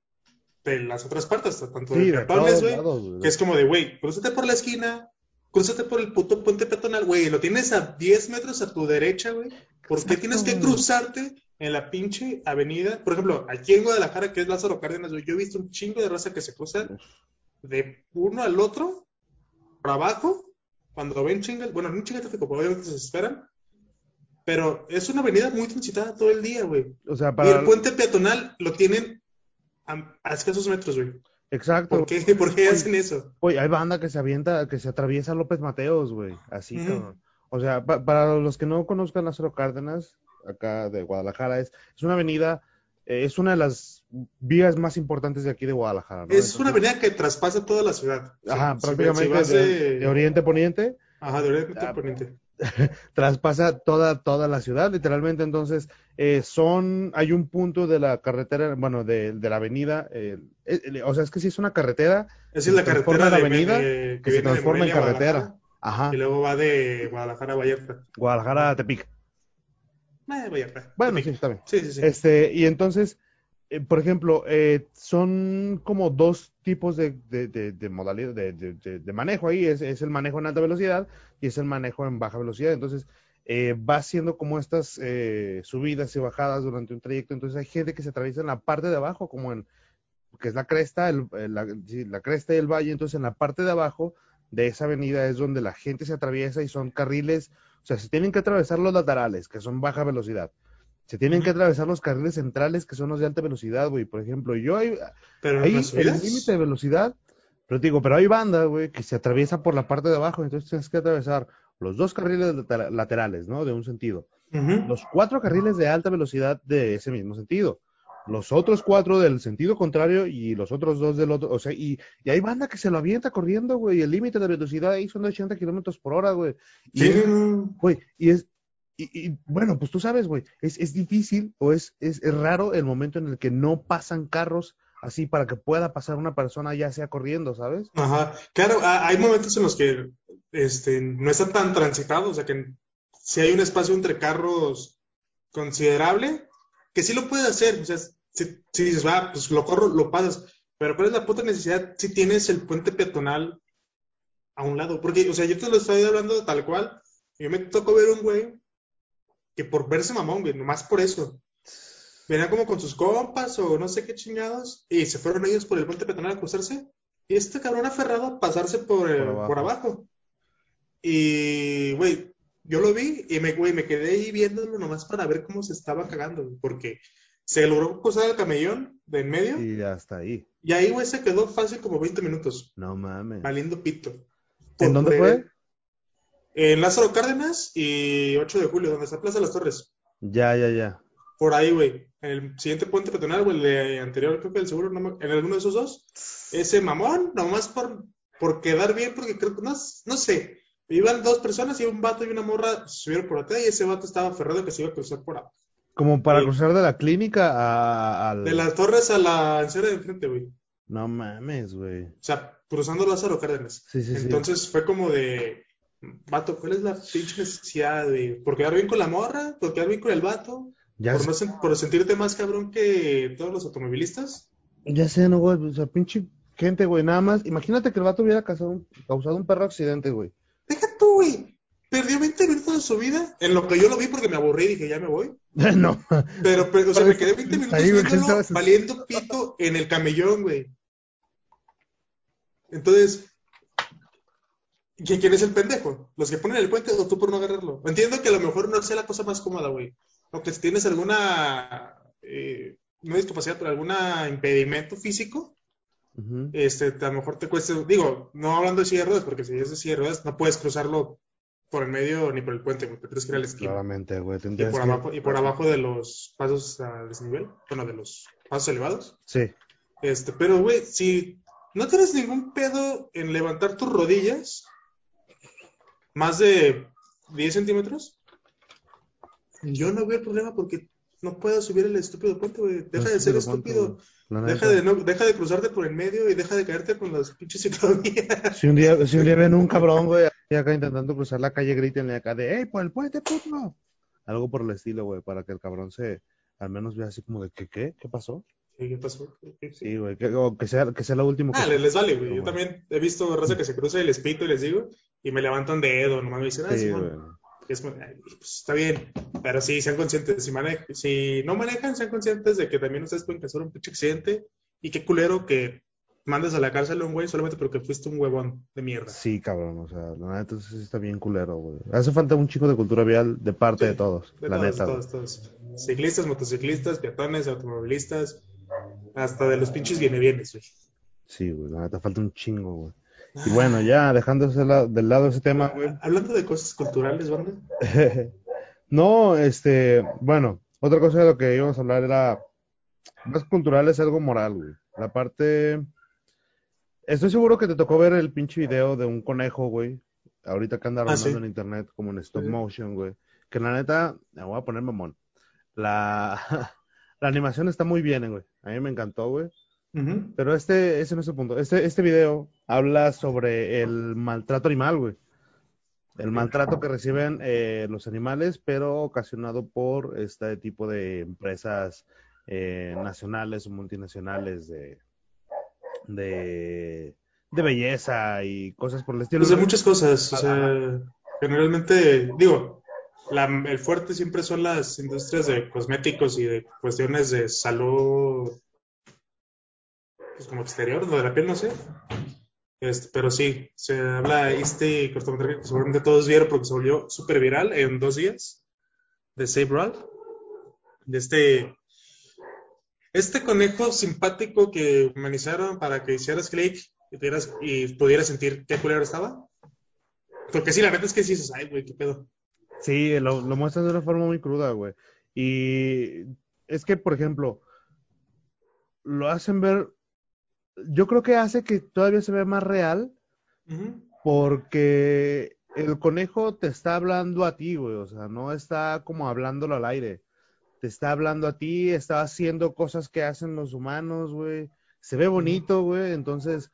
de las otras partes, tanto Sí, de peatones, güey, güey. que es como de, güey, crúzate por la esquina, crúzate por el puto puente peatonal, güey, lo tienes a 10 metros a tu derecha, güey. ¿Por qué tienes que güey. cruzarte en la pinche avenida? Por ejemplo, aquí en Guadalajara, que es Lázaro Cárdenas, yo he visto un chingo de raza que se cruza de uno al otro, por abajo, cuando ven chinga, bueno, no un chinga de tráfico, porque obviamente se esperan, pero es una avenida muy transitada todo el día, güey. O sea, Y el puente peatonal lo tienen a, a escasos metros, güey. Exacto. ¿Por qué, ¿Por qué hacen eso? Oye, hay banda que se avienta, que se atraviesa López Mateos, güey. Así, cabrón. O sea, pa- para los que no conozcan Lázaro Cárdenas, acá de Guadalajara, es, es una avenida, eh, es una de las vías más importantes de aquí de Guadalajara, ¿no? Es una avenida que traspasa toda la ciudad. Ajá, Si- prácticamente si de, de- de oriente a poniente, Ajá, de oriente a Ah, poniente. traspasa toda, toda la ciudad, literalmente. Entonces, eh, son, hay un punto de la carretera, bueno, de, de la avenida, eh, eh, eh, o sea, es que sí es una carretera Esa es la se carretera de, avenida de- que se viene de transforma en carretera. Ajá, Y luego va de Guadalajara a Vallarta. Guadalajara a Tepic. Eh, Vallarta. Bueno, sí, está bien. Sí, sí, sí. Este, y entonces, eh, por ejemplo, eh, son como dos tipos de, de, de, de modalidad de, manejo ahí. Es, es el manejo en alta velocidad y es el manejo en baja velocidad. Entonces, eh, va haciendo como estas subidas y bajadas durante un trayecto. Entonces, hay gente que se atraviesa en la parte de abajo, como en, que es la cresta, el- la, la cresta y el valle. Entonces, en la parte de abajo de esa avenida es donde la gente se atraviesa y son carriles, o sea, se tienen que atravesar los laterales, que son baja velocidad. Se tienen que atravesar los carriles centrales, que son los de alta velocidad, güey. Por ejemplo, yo hay, Pero ahí el límite de velocidad, pero te digo, pero hay banda, güey, que se atraviesa por la parte de abajo, entonces tienes que atravesar los dos carriles later- laterales, ¿no? De un sentido. Los cuatro carriles de alta velocidad de ese mismo sentido. Los otros cuatro del sentido contrario y los otros dos del otro, o sea, y, y hay banda que se lo avienta corriendo, güey, y el límite de velocidad ahí son de 80 kilómetros por hora, güey. Y, Sí, es- güey, y es, y, y, bueno, pues tú sabes, güey, es, es difícil o es, es, es raro el momento en el que no pasan carros así para que pueda pasar una persona ya sea corriendo, ¿sabes? Ajá, claro, ha- hay momentos en los que este, no está tan transitado, o sea que si hay un espacio entre carros considerable, que sí lo puedes hacer, o sea, si, si dices, va, pues lo corro, lo pasas, pero ¿cuál es la puta necesidad si tienes el puente peatonal a un lado? Porque, o sea, yo te lo estoy hablando tal cual, yo me tocó ver un güey que por verse mamón, güey, nomás por eso, venía como con sus compas o no sé qué chingados, y se fueron ellos por el puente peatonal a cruzarse, y este cabrón aferrado a pasarse por, Por abajo. por abajo. Y, güey, yo lo vi y me, güey, me quedé ahí viéndolo nomás para ver cómo se estaba cagando, güey, porque se logró cruzar el camellón de en medio, Y hasta ahí. y ahí, güey, se quedó fácil como 20 minutos, No mames. valiendo pito. ¿En dónde fue? En Lázaro Cárdenas y 8 de julio, donde está Plaza Las Torres. Ya, ya, ya. Por ahí, güey. En el siguiente puente peatonal, güey, el de anterior, creo que el seguro, no me- en alguno de esos dos. Ese mamón, nomás por, por quedar bien, porque creo que, no, no sé. Iban dos personas y un vato y una morra subieron por atrás y ese vato estaba aferrado que se iba a cruzar por abajo. Como para Sí. cruzar de la clínica a, al... De las torres a la encera de enfrente, güey. No mames, güey. O sea, cruzando Lázaro Cárdenas. Sí, sí, sí. Entonces fue como de, vato, ¿cuál es la pinche necesidad de, por quedar bien con la morra, por quedar bien con el vato, Ya, por, no por sentirte más cabrón que todos los automovilistas? ya sé, no, güey. O sea, pinche gente, güey. Nada más. Imagínate que el vato hubiera causado un, causado un perro accidente, güey. Güey. Perdió 20 minutos de su vida en lo que yo lo vi porque me aburrí y dije, ya me voy. no. Pero, pero, o sea, me quedé 20 minutos Ahí, güey, ¿qué viéndolo estabas- valiendo pito en el camellón, güey. Entonces, ¿quién, quién es el pendejo? ¿Los que ponen el puente o tú por no agarrarlo? Entiendo que a lo mejor no sea la cosa más cómoda, güey. O que si tienes alguna, eh, no discapacidad, pero algún impedimento físico, Este, a lo mejor te cueste, digo, no hablando de silla de ruedas, porque si es de silla de ruedas, no puedes cruzarlo por el medio ni por el puente, güey, te tienes que ir a la esquina. Claramente, güey. Y por que- abajo, y por abajo de los pasos a desnivel, bueno, de los pasos elevados. Sí. Este, pero, güey, si no tienes ningún pedo en levantar tus rodillas más de 10 centímetros, yo no veo el problema porque no puedo subir el estúpido puente, güey. Deja de ser estúpido. Deja de, no, deja de cruzarte por el medio y deja de caerte con las pinches ciclovías. Si un día, si un día ven un cabrón, güey, acá intentando cruzar la calle, grítenle acá de, ¡Ey, por el puente, puto! Algo por el estilo, güey, para que el cabrón se, al menos vea así como de, ¿qué, qué? ¿Qué pasó? ¿Qué pasó? Sí, güey, que, o que sea, que sea lo último que... Ah, les, les vale, güey. Yo también he visto raza que se cruza y les pito y les digo, y me levantan dedo, nomás me dicen, ah, Sí, Simón". güey. Y es como, "Ay, pues, está bien, pero sí, sean conscientes. Si, mane- si no manejan, sean conscientes de que también ustedes pueden causar un pinche accidente. Y qué culero que mandes a la cárcel a un güey solamente porque fuiste un huevón de mierda. Sí, cabrón, o sea, la neta sí está bien culero, güey. Hace falta un chico de cultura vial de parte Sí, de todos, De la todos, neta. todos, todos. Ciclistas, motociclistas, peatones, automovilistas, hasta de los pinches viene bienes, güey. Sí, güey, la neta falta un chingo, güey. Y bueno, ya dejándose la- del lado ese tema, güey. Hablando de cosas culturales, banda. No, este, bueno, otra cosa de lo que íbamos a hablar era más cultural es algo moral, güey. La parte, estoy seguro que te tocó ver el pinche video de un conejo, güey. Ahorita que anda Ah, rondando sí. en internet como en stop Sí. motion, güey. Que la neta, me voy a poner mamón. La, la animación está muy bien, eh, güey. A mí me encantó, güey. Pero este, ese no es el punto. Este, este video habla sobre el maltrato animal, güey. El maltrato que reciben eh, los animales, pero ocasionado por este tipo de empresas eh, nacionales o multinacionales de, de, de belleza y cosas por el estilo. Pues de muchas cosas, o sea, generalmente, digo, la- el fuerte siempre son las industrias de cosméticos y de cuestiones de salud, pues como exterior, lo de la piel, no sé. Este, pero sí, se habla este cortometraje que seguramente todos vieron porque se volvió súper viral en dos días, de Save Ralph, de este, este conejo simpático que humanizaron para que hicieras clic y, y pudieras sentir qué culero estaba. Porque sí, la neta es que sí dices, ay, güey, qué pedo. Sí, lo, lo muestran de una forma muy cruda, güey. Y es que, por ejemplo, lo hacen ver, yo creo que hace que todavía se vea más real porque el conejo te está hablando a ti, güey, o sea, no está como hablándolo al aire. Te está hablando a ti, está haciendo cosas que hacen los humanos, güey. Se ve bonito, güey, entonces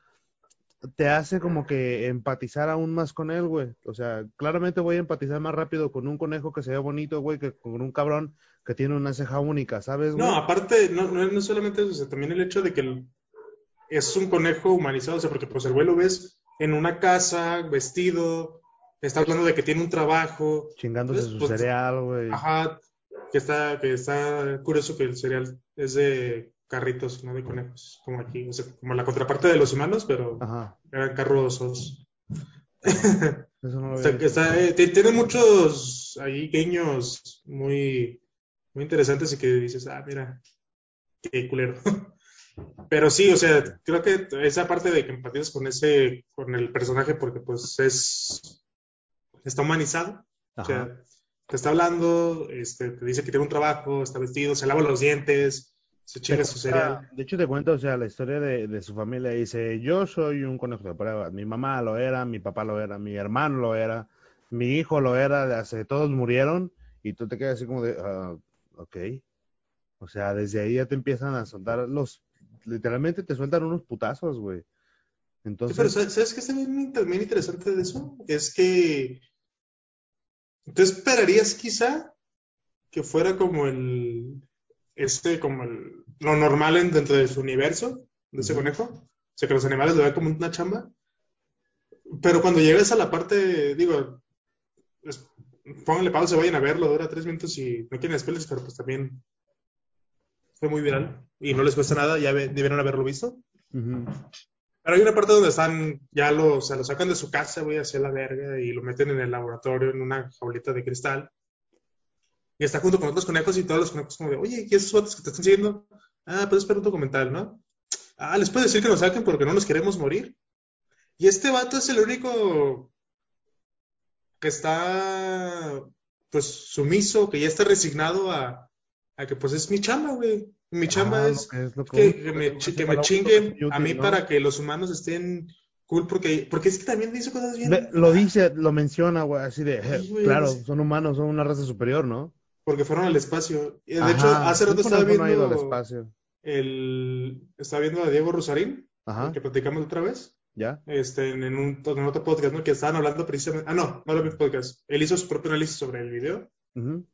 te hace como que empatizar aún más con él, güey. O sea, claramente voy a empatizar más rápido con un conejo que se ve bonito, güey, que con un cabrón que tiene una ceja única, ¿sabes, güey? No, aparte, no, no, no solamente eso, o sea, también el hecho de que el- es un conejo humanizado, o sea, porque pues el güey lo ves en una casa, vestido, está hablando de que tiene un trabajo, Chingándose Entonces, su pues, cereal, güey. ajá, que está, que está curioso que el cereal es de carritos, no de conejos, como aquí, o sea, como la contraparte de los humanos, pero Ajá. eran carros osos. Eso no lo O sea, que visto. está, eh, ti- tiene muchos ahí guiños muy, muy interesantes y que dices, ah, mira, qué culero. Pero sí, o sea, creo que esa parte de que empatizas con ese, con el personaje, porque pues es, está humanizado. O sea, te está hablando, este, te dice que tiene un trabajo, está vestido, se lava los dientes, se chinga su cereal. De hecho, te cuento, o sea, la historia de, de su familia. Dice, yo soy un conejo de prueba. Mi mamá lo era, mi papá lo era, mi hermano lo era, mi hijo lo era, hace, todos murieron. Y tú te quedas así como de, ah, ok. O sea, desde ahí ya te empiezan a soltar los, literalmente te sueltan unos putazos, güey. Sí, Entonces, pero ¿sabes qué está bien, bien interesante de eso? Es que tú esperarías quizá que fuera como el, este, como el, lo normal en- dentro de su universo, de ese conejo. O sea, que los animales lo vean como una chamba. Pero cuando llegas a la parte, digo, pues, pónganle pausa, vayan a verlo, dura tres minutos y no quieren spoilers, pero pues también fue muy viral y no les cuesta nada, ya debieron haberlo visto. Pero hay una parte donde están, ya lo, se lo sacan de su casa, güey, hacia la verga y lo meten en el laboratorio en una jaulita de cristal. Y está junto con otros conejos y todos los conejos como de, oye, ¿y esos vatos que te están siguiendo? Ah, pues espera un documental, ¿no? Ah, ¿les puedo decir que nos saquen porque no nos queremos morir? Y este vato es el único que está, pues, sumiso, que ya está resignado a, a que, pues, es mi chamba, güey. Mi chamba Ah, es que es que, que- que me, que me chinguen a mí ¿no? para que los humanos estén cool, porque, porque es que también dice cosas bien. Ve- lo dice, lo menciona, güey, así de, Sí, güey, claro, es- son humanos, son una raza superior, ¿no? Porque fueron al espacio. Y de Ajá, hecho, hace rato estaba conejo no ha ido al viendo espacio. el, estaba viendo a Diego Rosarín, Ajá. que platicamos otra vez, ¿Ya? este, en, en un, en otro podcast, ¿no? Que estaban hablando precisamente, ah, no, no lo vi podcast. Él hizo su propio análisis sobre el video. Ujú.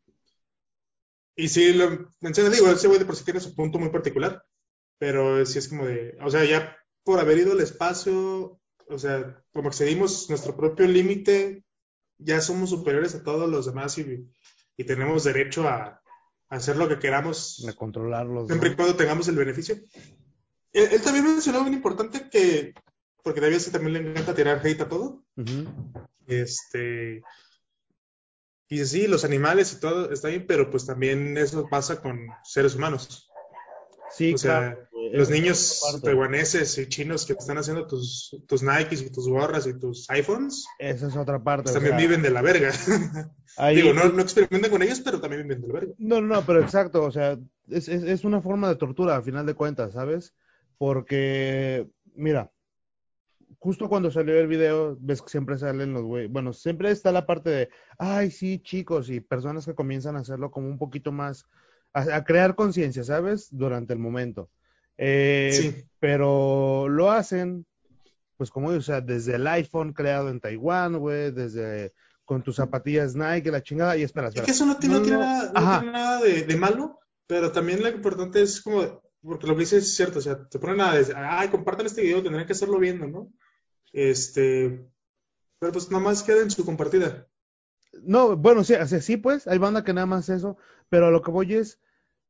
Y sí, lo menciona, digo, ese güey de por sí tiene su punto muy particular, pero sí es como de, o sea, ya por haber ido al espacio, o sea, como excedimos nuestro propio límite, ya somos superiores a todos los demás y, y tenemos derecho a, a hacer lo que queramos, De controlarlos, ¿no? siempre y cuando tengamos el beneficio. Él, él también mencionó bien importante que, porque David sí también le encanta tirar hate a todo, Ujú. este, y sí, los animales y todo está bien, pero pues también eso pasa con seres humanos. Sí, O sea, claro, Los niños taiwaneses y chinos que están haciendo tus, tus Nikes y tus gorras y tus iPhones, Esa es otra parte. pues o también sea, viven de la verga. ahí- Digo, no, no experimentan con ellos, pero también viven de la verga. No, no, no, pero exacto, o sea, es, es, es una forma de tortura a final de cuentas, ¿sabes? Porque, mira, justo cuando salió el video, ves que siempre salen los güey, bueno, siempre está la parte de, ay, sí, chicos, y personas que comienzan a hacerlo como un poquito más, a, a crear conciencia, ¿sabes? Durante el momento. Eh, Sí. Pero lo hacen, pues como, o sea, desde el iPhone creado en Taiwán, güey, desde con tus zapatillas Nike, la chingada, y espera, Es espera. que eso no, tiene- no No, tiene nada, no tiene nada de, de malo, pero también lo importante es como, porque lo que dices es cierto, o sea, te ponen a decir, ay, compartan este video, tendrán que hacerlo viendo, ¿no? Este, pero pues nada más queda en su compartida. No, bueno, sí, sí, pues, hay banda que nada más eso, pero a lo que voy es,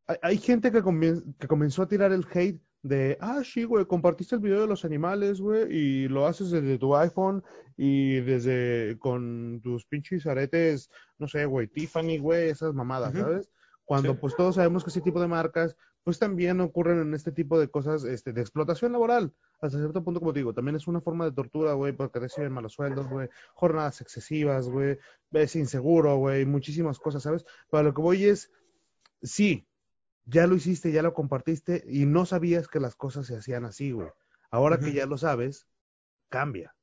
hay, hay gente que, comien- que comenzó a tirar el hate de, ah, sí, güey, compartiste el video de los animales, güey, y lo haces desde tu iPhone y desde con tus pinches aretes, no sé, güey, Tiffany, güey, esas mamadas. ¿sabes? Cuando Sí. pues todos sabemos que ese tipo de marcas, pues también ocurren en este tipo de cosas, este, de explotación laboral, hasta cierto punto, como te digo, también es una forma de tortura, güey, porque reciben malos sueldos, güey, jornadas excesivas, güey, es inseguro, güey, muchísimas cosas, ¿sabes? Pero lo que voy es, sí, ya lo hiciste, ya lo compartiste y no sabías que las cosas se hacían así, güey. Ahora que ya lo sabes, cambia.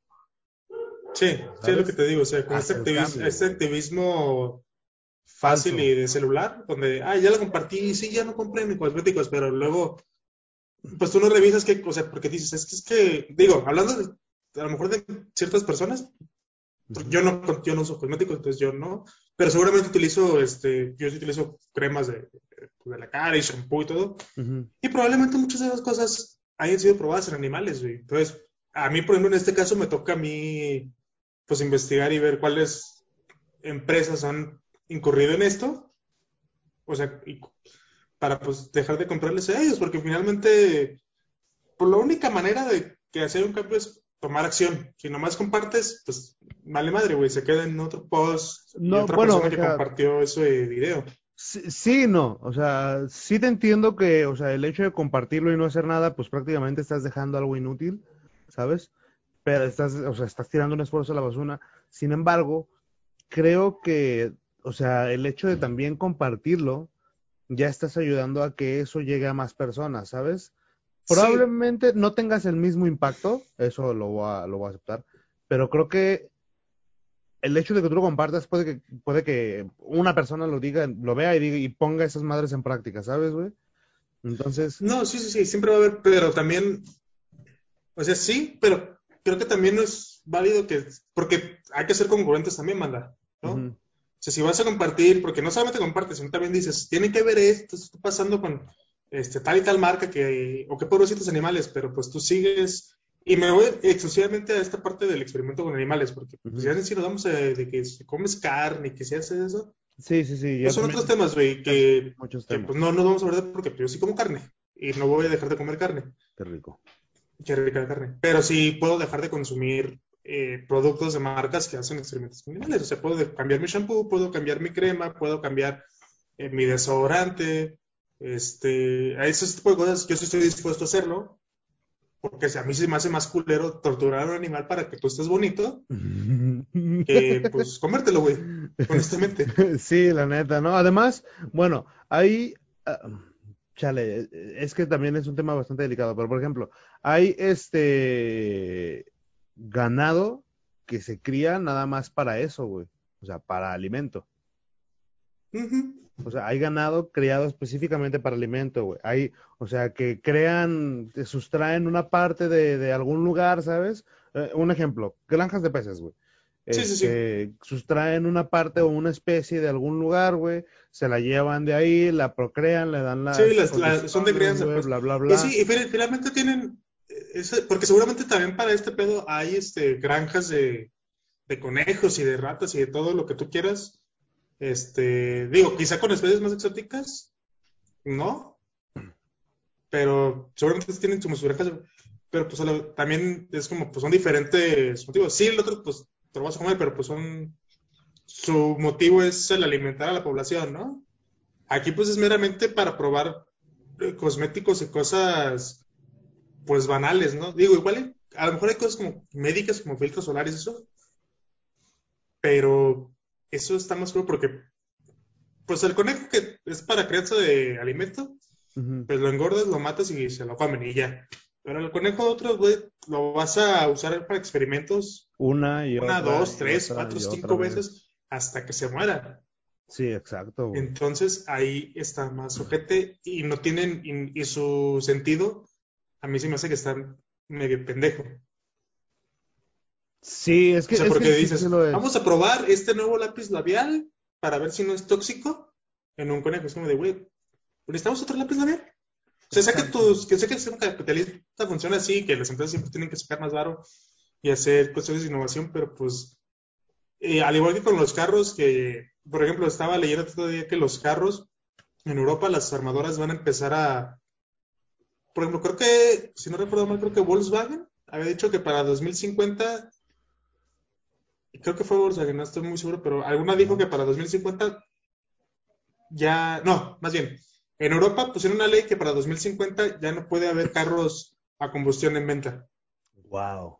Sí, sí es lo que te digo, o sea, con este activismo, este activismo fácil y de celular, donde, ah, ya lo compartí, sí, ya no compré mis cosméticos, pero luego, pues tú no revisas que, o sea, porque dices, es que, es que, digo, hablando de, a lo mejor de ciertas personas, yo no, yo no uso cosméticos, entonces yo no, pero seguramente utilizo, este, yo sí utilizo cremas de, de la cara y shampoo y todo, Ujú. y probablemente muchas de esas cosas hayan sido probadas en animales, güey. Entonces, a mí, por ejemplo, en este caso me toca a mí, pues, investigar y ver cuáles empresas han incurrido en esto, o sea, y para, pues, dejar de comprarles a ellos, porque finalmente, pues, la única manera de que hacer un cambio es tomar acción. Si nomás compartes, pues, vale madre, güey, se queda en otro post y No, otra bueno, persona o que sea- compartió ese video. Sí, sí, no, o sea, sí te entiendo que, o sea, el hecho de compartirlo y no hacer nada, pues prácticamente estás dejando algo inútil, ¿sabes? Pero estás, o sea, estás tirando un esfuerzo a la basura. Sin embargo, creo que, o sea, el hecho de también compartirlo, ya estás ayudando a que eso llegue a más personas, ¿sabes? Sí. Probablemente no tengas el mismo impacto, eso lo voy a, lo voy a aceptar, pero creo que el hecho de que tú lo compartas puede que, puede que una persona lo diga, lo vea y, diga, y ponga esas madres en práctica, ¿sabes, güey? Entonces, No, sí, sí, sí, siempre va a haber, pero también, o sea, sí, pero creo que también no es válido que, porque hay que ser congruentes también, manda, ¿no? Sea, si vas a compartir, porque no solamente compartes, sino también dices, tiene que ver esto, esto está pasando con este, tal y tal marca que, o qué pobrecitos animales, pero pues tú sigues, y me voy exclusivamente a esta parte del experimento con animales, porque pues, Ujú. ya si nos vamos a, de que si comes carne y que se hace eso, sí, sí, sí, ya pues son otros temas, güey, que, muchos que temas. pues no nos vamos a hablar porque yo sí como carne, y no voy a dejar de comer carne. Qué rico. Qué rica la carne. Pero sí puedo dejar de consumir eh, productos de marcas que hacen experimentos con animales. O sea, puedo cambiar mi shampoo, puedo cambiar mi crema, puedo cambiar eh, mi desodorante. Este, a ese tipo de cosas yo sí estoy dispuesto a hacerlo. Porque si a mí se me hace más culero torturar a un animal para que tú estés bonito que pues comértelo, güey. Honestamente. Sí, la neta, ¿no? Además, bueno, hay, ah, chale, es que también es un tema bastante delicado, pero por ejemplo, hay este ganado que se cría nada más para eso, güey, o sea, para alimento. O sea, hay ganado criado específicamente para alimento, güey. Hay, o sea, que crean, que sustraen una parte de, de algún lugar, ¿sabes? Eh, un ejemplo, granjas de peces, güey. Sí, sí, sí. Este, Sustraen una parte o una especie de algún lugar, güey. Se la llevan de ahí, la procrean, le dan las Sí, las- son de crianza, pues. bla, bla, Y bla. sí, y fin- finalmente tienen, ese- porque seguramente también para este pedo hay este, granjas de, conejos y de ratas y de todo lo que tú quieras. Este, digo, quizá con especies más exóticas, no, pero seguramente tienen sus granjas, pero pues también es como, pues son diferentes motivos. Sí, el otro, pues te lo vas a comer, pero pues son, su motivo es el alimentar a la población, ¿no? Aquí pues es meramente para probar eh, cosméticos y cosas pues banales, ¿no? Digo, igual a lo mejor hay cosas como médicas, como filtros solares, eso, pero eso está más feo porque pues el conejo que es para crianza de alimento, pues lo engordas, lo matas y se lo comen y ya. Pero el conejo otro, güey, lo vas a usar para experimentos Una y una, otra, dos, tres, otra, cuatro, cinco vez. veces hasta que se muera. Sí, exacto, güey. Entonces ahí está más ojete y no tienen, y, y su sentido, a mí sí me hace que están medio pendejo. Sí, es que, O sea, es porque que sí, dices, vamos a probar este nuevo lápiz labial para ver si no es tóxico en un conejo. Es como de, güey, ¿necesitamos otro lápiz labial? O sea, Exacto. tus, que sé que el sistema capitalista funciona así, que las empresas siempre tienen que sacar más varo y hacer cuestiones de innovación, pero pues, eh, al igual que con los carros, que, por ejemplo, estaba leyendo el otro día que los carros en Europa, las armadoras van a empezar a, por ejemplo, creo que, si no recuerdo mal, creo que Volkswagen había dicho que para 2050 creo que fue Volkswagen, no estoy muy seguro, pero alguna dijo que para 2050 ya, no, más bien, en Europa pusieron una ley que para 2050 ya no puede haber carros a combustión en venta. Wow.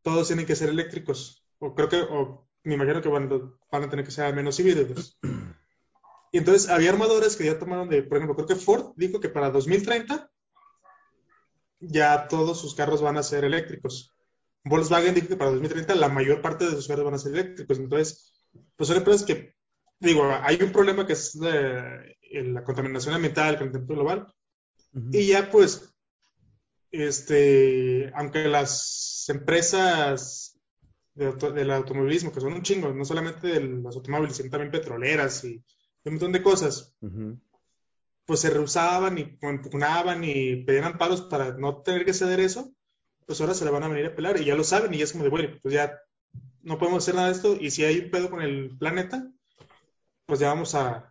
Todos tienen que ser eléctricos. O creo que, o me imagino que van, van a tener que ser menos híbridos. Y entonces había armadores que ya tomaron de, por ejemplo, creo que Ford dijo que para 2030 ya todos sus carros van a ser eléctricos. Volkswagen dijo que para 2030 la mayor parte de sus carros van a ser eléctricos. Entonces, pues son empresas que, digo, hay un problema que es de, la contaminación ambiental, el calentamiento global. Y ya pues, este, aunque las empresas del automovilismo, que son un chingo, no solamente de los automóviles, sino también petroleras y un montón de cosas, pues se rehusaban y impugnaban y pedían paros para no tener que ceder eso, pues ahora se le van a venir a pelar y ya lo saben y ya es como de, bueno, pues ya no podemos hacer nada de esto y si hay un pedo con el planeta, pues ya vamos a,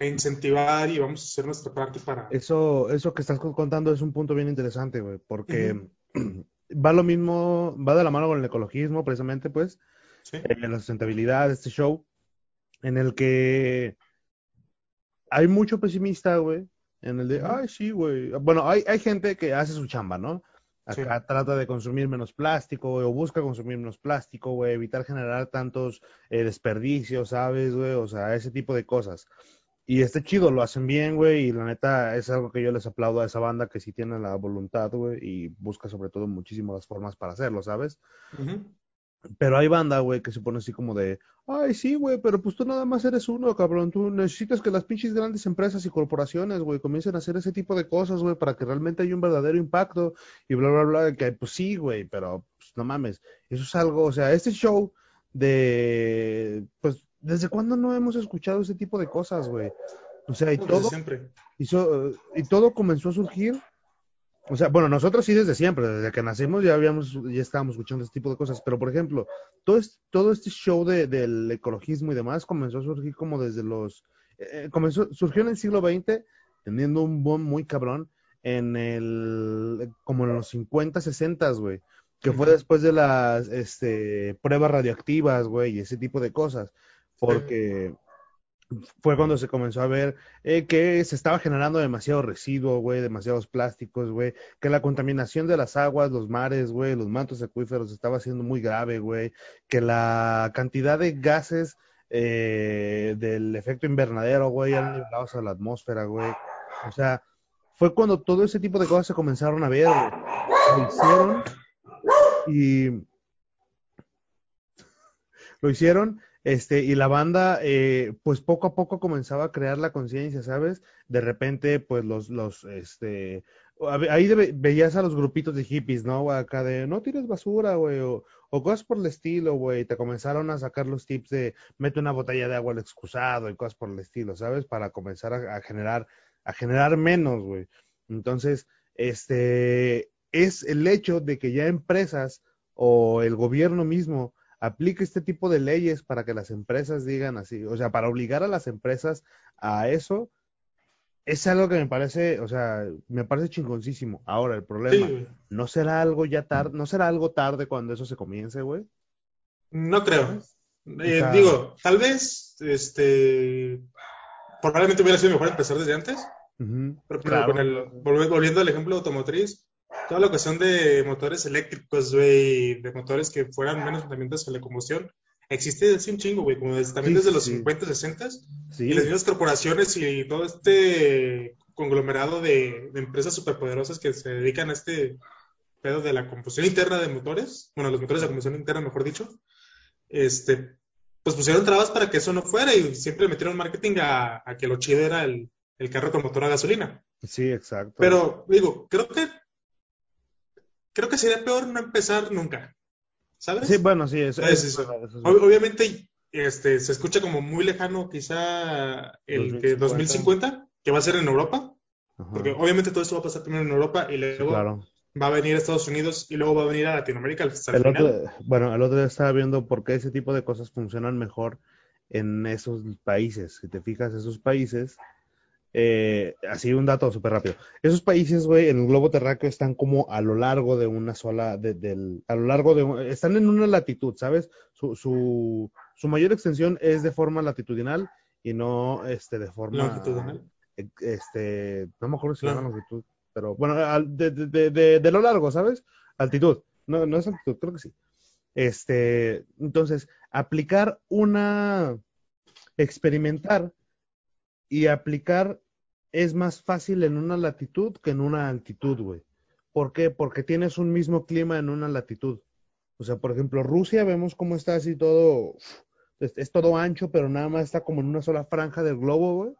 incentivar y vamos a hacer nuestra parte para... Eso, eso que estás contando es un punto bien interesante, güey, porque va lo mismo, va de la mano con el ecologismo, precisamente, pues, ¿Sí? Eh, la sustentabilidad, este show, en el que hay mucho pesimista, güey, en el de, ay, sí, güey. Bueno, hay, hay gente que hace su chamba, ¿no? Acá trata de consumir menos plástico, güey, o busca consumir menos plástico, güey, evitar generar tantos eh, desperdicios, ¿sabes, güey? O sea, ese tipo de cosas. Y este chido, lo hacen bien, güey, y la neta es algo que yo les aplaudo a esa banda que sí tiene la voluntad, güey, y busca sobre todo muchísimas formas para hacerlo, ¿sabes? Pero hay banda, güey, que se pone así como de, ay, sí, güey, pero pues tú nada más eres uno, cabrón. Tú necesitas que las pinches grandes empresas y corporaciones, güey, comiencen a hacer ese tipo de cosas, güey, para que realmente haya un verdadero impacto y bla, bla, bla. Que pues sí, güey, pero pues, no mames. Eso es algo, o sea, este show de, pues, ¿desde cuándo no hemos escuchado ese tipo de cosas, güey? O sea, y todo. Siempre. y todo comenzó a surgir o sea, bueno, nosotros sí desde siempre, desde que nacimos ya habíamos, ya estábamos escuchando este tipo de cosas, pero por ejemplo, todo este, todo este show de, del ecologismo y demás comenzó a surgir como desde los, eh, comenzó, surgió en el siglo XX, teniendo un boom muy cabrón, en el, como en los 50, 60, güey, que fue después de las, este, pruebas radioactivas, güey, y ese tipo de cosas, porque fue cuando se comenzó a ver eh, que se estaba generando demasiado residuo, güey, demasiados plásticos, güey, que la contaminación de las aguas, los mares, güey, los mantos acuíferos estaba siendo muy grave, güey, que la cantidad de gases eh, del efecto invernadero, güey, eran liberados a la atmósfera, güey. O sea, fue cuando todo ese tipo de cosas se comenzaron a ver, güey. Lo hicieron y lo hicieron este, y la banda, eh, pues poco a poco comenzaba a crear la conciencia, ¿sabes? De repente, pues los, los, este, ahí veías a los grupitos de hippies, ¿no? Acá de, no tires basura, güey, o, o, cosas por el estilo, güey. Te comenzaron a sacar los tips de, mete una botella de agua al excusado y cosas por el estilo, ¿sabes? Para comenzar a, a generar, a generar menos, güey. Entonces, este, es el hecho de que ya empresas o el gobierno mismo aplique este tipo de leyes para que las empresas digan así, o sea, para obligar a las empresas a eso, es algo que me parece, o sea, me parece chingoncísimo. Ahora, el problema, ¿no será algo ya tarde, no será algo tarde cuando eso se comience, güey? No creo. Eh, digo, tal vez, este, probablemente hubiera sido mejor empezar desde antes, pero, con el, volviendo al ejemplo automotriz, toda la cuestión de motores eléctricos, güey, de motores que fueran menos contaminantes que la combustión, existe desde un chingo, güey, como desde, también desde los 50, 60, y las mismas corporaciones y todo este conglomerado de, empresas superpoderosas que se dedican a este pedo de la combustión interna de motores, bueno, los motores de combustión interna, mejor dicho, este, pues pusieron trabas para que eso no fuera y siempre metieron marketing a, que lo chido era el, el carro con motor a gasolina. Sí, exacto. Pero digo, creo que creo que sería peor no empezar nunca. ¿Sabes? Sí, bueno, sí, eso, es, Obviamente, este, se escucha como muy lejano quizá el 2050. 2050, que va a ser en Europa, porque obviamente todo esto va a pasar primero en Europa y luego va a venir a Estados Unidos y luego va a venir a Latinoamérica bueno, el otro día estaba viendo por qué ese tipo de cosas funcionan mejor en esos países. Si te fijas, esos países eh, así un dato súper rápido. Esos países, güey, en el globo terráqueo están como a lo largo de una sola, de, del, a lo largo de, están en una latitud, ¿sabes? Su, su, su mayor extensión es de forma latitudinal y no, este, de forma... Longitudinal. E, este, no me acuerdo si se llama longitud, pero bueno, de, de, de, de, lo largo, ¿sabes? Altitud. No, no es altitud, creo que sí. Este, entonces, aplicar una, experimentar y aplicar es más fácil en una latitud que en una altitud, güey. ¿Por qué? Porque tienes un mismo clima en una latitud. O sea, por ejemplo, Rusia vemos cómo está así todo, es, es todo ancho, pero nada más está como en una sola franja del globo, güey.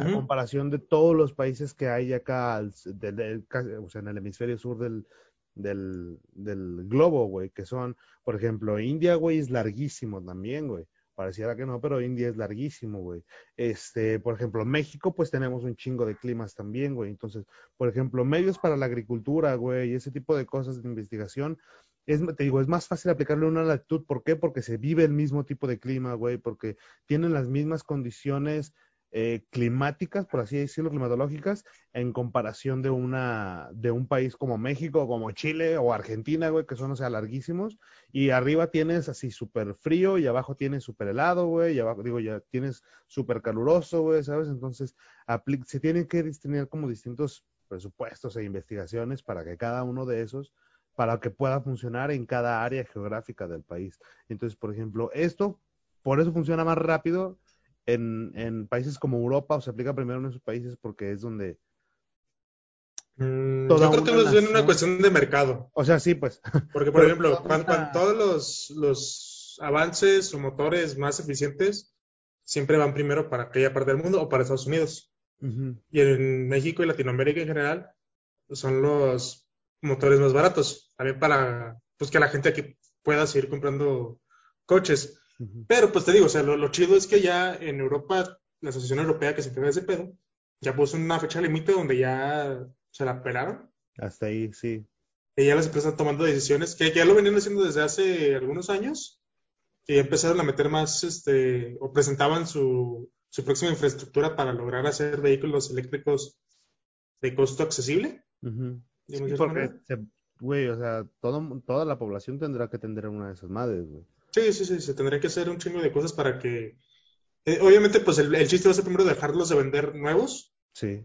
A comparación de todos los países que hay acá, al del- o sea, en el hemisferio sur del, del, del globo, güey, que son, por ejemplo, India, güey, es larguísimo también, güey. Pareciera que no, pero India es larguísimo, güey. Este, por ejemplo, México, pues tenemos un chingo de climas también, güey. Entonces, por ejemplo, medios para la agricultura, güey, ese tipo de cosas de investigación, es, te digo, es más fácil aplicarle una latitud. ¿Por qué? Porque se vive el mismo tipo de clima, güey, porque tienen las mismas condiciones eh, climáticas, por así decirlo, climatológicas, en comparación de una, de un país como México, como Chile o Argentina, güey, que son, o sea, larguísimos. Y arriba tienes así súper frío y abajo tienes súper helado, güey, y abajo, digo, ya tienes súper caluroso, güey, ¿sabes? Entonces, se tienen que tener como distintos presupuestos e investigaciones para que cada uno de esos, para que pueda funcionar en cada área geográfica del país. Entonces, por ejemplo, esto, por eso funciona más rápido en, en países como Europa, o se aplica primero en esos países porque es donde, Mm, Toda yo creo que una más bien una cuestión de mercado. o sea, sí, pues, Porque, por Pero ejemplo, toda cuan- una- cuan- todos los, los avances o motores más eficientes siempre van primero para aquella parte del mundo o para Estados Unidos. Y en México y Latinoamérica en general son los motores más baratos. También para pues, que la gente aquí pueda seguir comprando coches. Pero pues te digo, o sea, lo, lo chido es que ya en Europa, la Asociación Europea que se encarga de ese pedo, ya puso una fecha límite donde ya se la pelaron. hasta ahí, sí. Y ya las empresas están tomando decisiones que, que ya lo venían haciendo desde hace algunos años, que ya empezaron a meter más, este, o presentaban su, su próxima infraestructura para lograr hacer vehículos eléctricos de costo accesible. Ujú. de Sí, porque, se- güey, o sea, todo, toda la población tendrá que tener una de esas madres, güey. Sí, sí, sí, se tendría que hacer un chingo de cosas para que, eh, obviamente, pues el, el chiste va a ser primero dejarlos de vender nuevos, Sí.